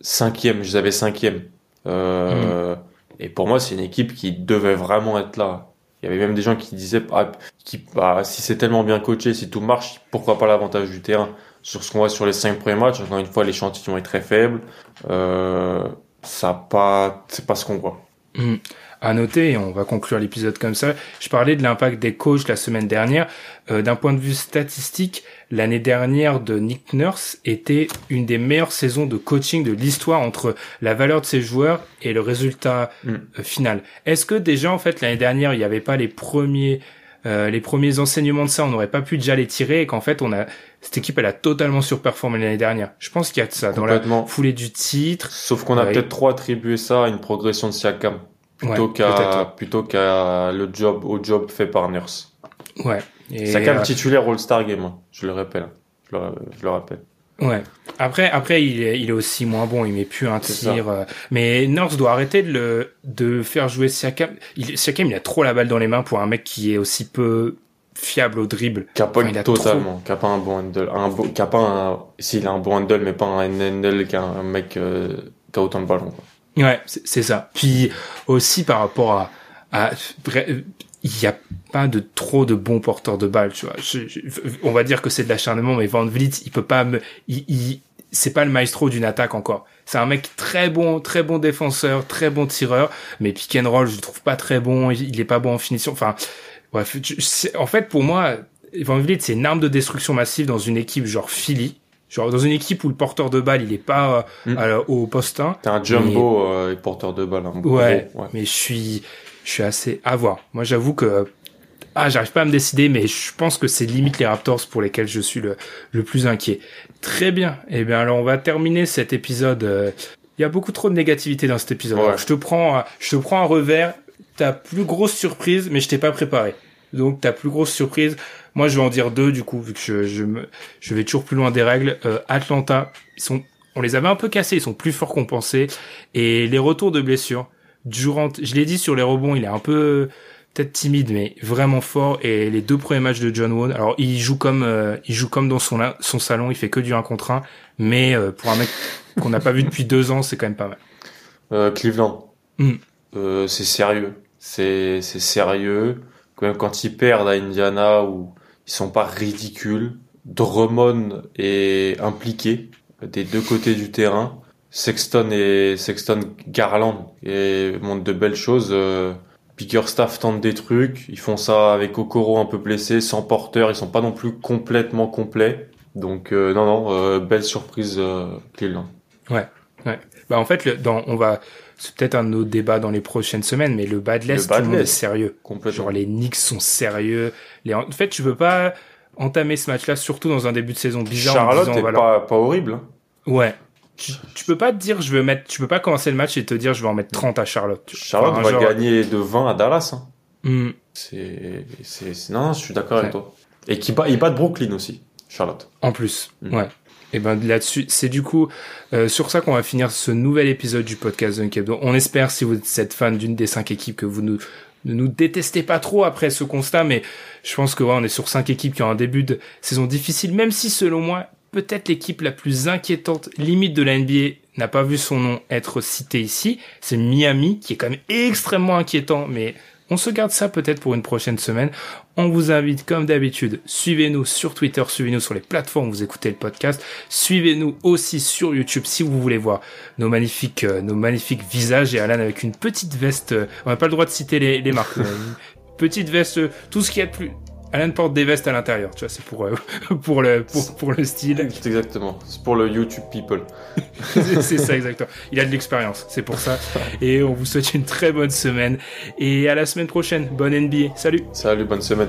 cinquième. Je les avais cinquième. Euh, hmm. Et pour moi, c'est une équipe qui devait vraiment être là. Il y avait même des gens qui disaient, ah, qui, bah, si c'est tellement bien coaché, si tout marche, pourquoi pas l'avantage du terrain Sur ce qu'on voit sur les cinq premiers matchs, encore une fois, l'échantillon est très faible. Euh, ça pas, c'est pas ce qu'on voit. Hmm. À noter, et on va conclure l'épisode comme ça, je parlais de l'impact des coachs la semaine dernière. Euh, D'un point de vue statistique, l'année dernière de Nick Nurse était une des meilleures saisons de coaching de l'histoire entre la valeur de ses joueurs et le résultat Mm. euh, final. Est-ce que déjà, en fait, l'année dernière, il n'y avait pas les premiers... euh, les premiers enseignements de ça, on n'aurait pas pu déjà les tirer et qu'en fait, on a cette équipe, elle a totalement surperformé l'année dernière. Je pense qu'il y a de ça dans la foulée du titre. Sauf qu'on a Ouais. peut-être trop attribué ça à une progression de Siakam plutôt Ouais, qu'à plutôt qu'à le job au job fait par Nurse. Ouais. Et, Siakam euh, titulaire All-Star Game, hein. je le rappelle. Je le, je le rappelle. Ouais. Après, après, il est, il est aussi moins bon. Il met plus un tir. euh, Mais Nurse doit arrêter de le, de faire jouer Siakam. Il, Siakam, il a trop la balle dans les mains pour un mec qui est aussi peu fiable au dribble. Qui a pas Enfin, il a totalement, qui a pas un bon handle, un qui a pas un, s'il a un bon handle, mais pas un handle qui a un mec euh, qui a autant de ballons. quoi. Ouais, c'est ça. Puis aussi par rapport à, à il y a pas de trop de bons porteurs de balles, tu vois. Je- je- on va dire que c'est de l'acharnement, mais Van Vliet, il peut pas me, il, il- c'est pas le maestro d'une attaque encore. C'est un mec très bon, très bon défenseur, très bon tireur, mais pick and roll, je le trouve pas très bon. Il, il est pas bon en finition. Enfin, bref, je- en fait, pour moi, Van Vliet, c'est une arme de destruction massive dans une équipe genre Philly. Genre dans une équipe où le porteur de balle, il est pas euh, Mm. à- au poste 1. T'es un jumbo euh, et porteur de balle. Un Ouais, gros, ouais. mais je suis, je suis assez à voir. Moi, j'avoue que ah, j'arrive pas à me décider, mais je pense que c'est limite les Raptors pour lesquels je suis le, le plus inquiet. Très bien. Eh bien, alors on va terminer cet épisode. euh, Il y a beaucoup trop de négativité dans cet épisode. Ouais. Alors, je te prends, un- je te prends un revers. Ta plus grosse surprise, mais je t'ai pas préparé. Donc ta plus grosse surprise, moi je vais en dire deux du coup, vu que je, je, me, je vais toujours plus loin des règles. Euh, Atlanta, ils sont, on les avait un peu cassés, ils sont plus forts qu'on pensait. Et les retours de blessures, Durant, je l'ai dit sur les rebonds, il est un peu peut-être timide, mais vraiment fort. Et les deux premiers matchs de John Wall, alors il joue comme euh, il joue comme dans son son salon, il fait que du 1 contre 1, mais euh, pour un mec qu'on n'a pas vu depuis deux ans, c'est quand même pas mal. Euh, Cleveland, Mm. euh, c'est sérieux. C'est c'est sérieux. Même quand ils perdent à Indiana où ils sont pas ridicules. Drummond est impliqué des deux côtés du terrain. Sexton et Sexton Garland et montrent de belles choses. Bickerstaff tente des trucs. Ils font ça avec Okoro un peu blessé, sans porteur. Ils sont pas non plus complètement complets. Donc euh, non non, euh, belle surprise euh, Cleveland. Bah en fait, le, dans, on va, c'est peut-être un nos débats dans les prochaines semaines, mais le bas de l'Est, Le bas tout de le monde est sérieux. Complètement. Genre les Knicks sont sérieux. Les, en fait, tu veux pas entamer ce match-là, surtout dans un début de saison bizarre. en Charlotte disant, est voilà. pas, pas horrible. hein. Ouais. Tu, tu peux pas te dire je veux mettre, tu peux pas commencer le match et te dire je vais en mettre 30 à Charlotte. Charlotte Enfin, va genre- gagner de 20 à Dallas. Hein. Hmm. C'est, non, non, je suis d'accord avec toi. Et qui bat, ils battent Brooklyn aussi, Charlotte. En plus, Mm. ouais. Et ben là-dessus, c'est du coup euh, sur ça qu'on va finir ce nouvel épisode du podcast Dunk Hebdo. On espère, si vous êtes fan d'une des cinq équipes, que vous nous, ne nous détestez pas trop après ce constat, mais je pense que ouais, on est sur cinq équipes qui ont un début de saison difficile, même si selon moi, peut-être l'équipe la plus inquiétante, limite de la NBA, n'a pas vu son nom être cité ici. C'est Miami, qui est quand même extrêmement inquiétant, mais on se garde ça peut-être pour une prochaine semaine. On vous invite, comme d'habitude, suivez-nous sur Twitter, suivez-nous sur les plateformes où vous écoutez le podcast. Suivez-nous aussi sur YouTube si vous voulez voir nos magnifiques, euh, nos magnifiques visages et Alan avec une petite veste. euh, on n'a pas le droit de citer les, marques. petite veste, euh, tout ce qui est plus. Alan porte des vestes à l'intérieur, tu vois, c'est pour, euh, pour le, pour, pour le style. Exactement. C'est pour le YouTube people. C'est c'est ça exactement. Il a de l'expérience, c'est pour ça. Et on vous souhaite une très bonne semaine. Et à la semaine prochaine. Bonne NBA. Salut. Salut, bonne semaine.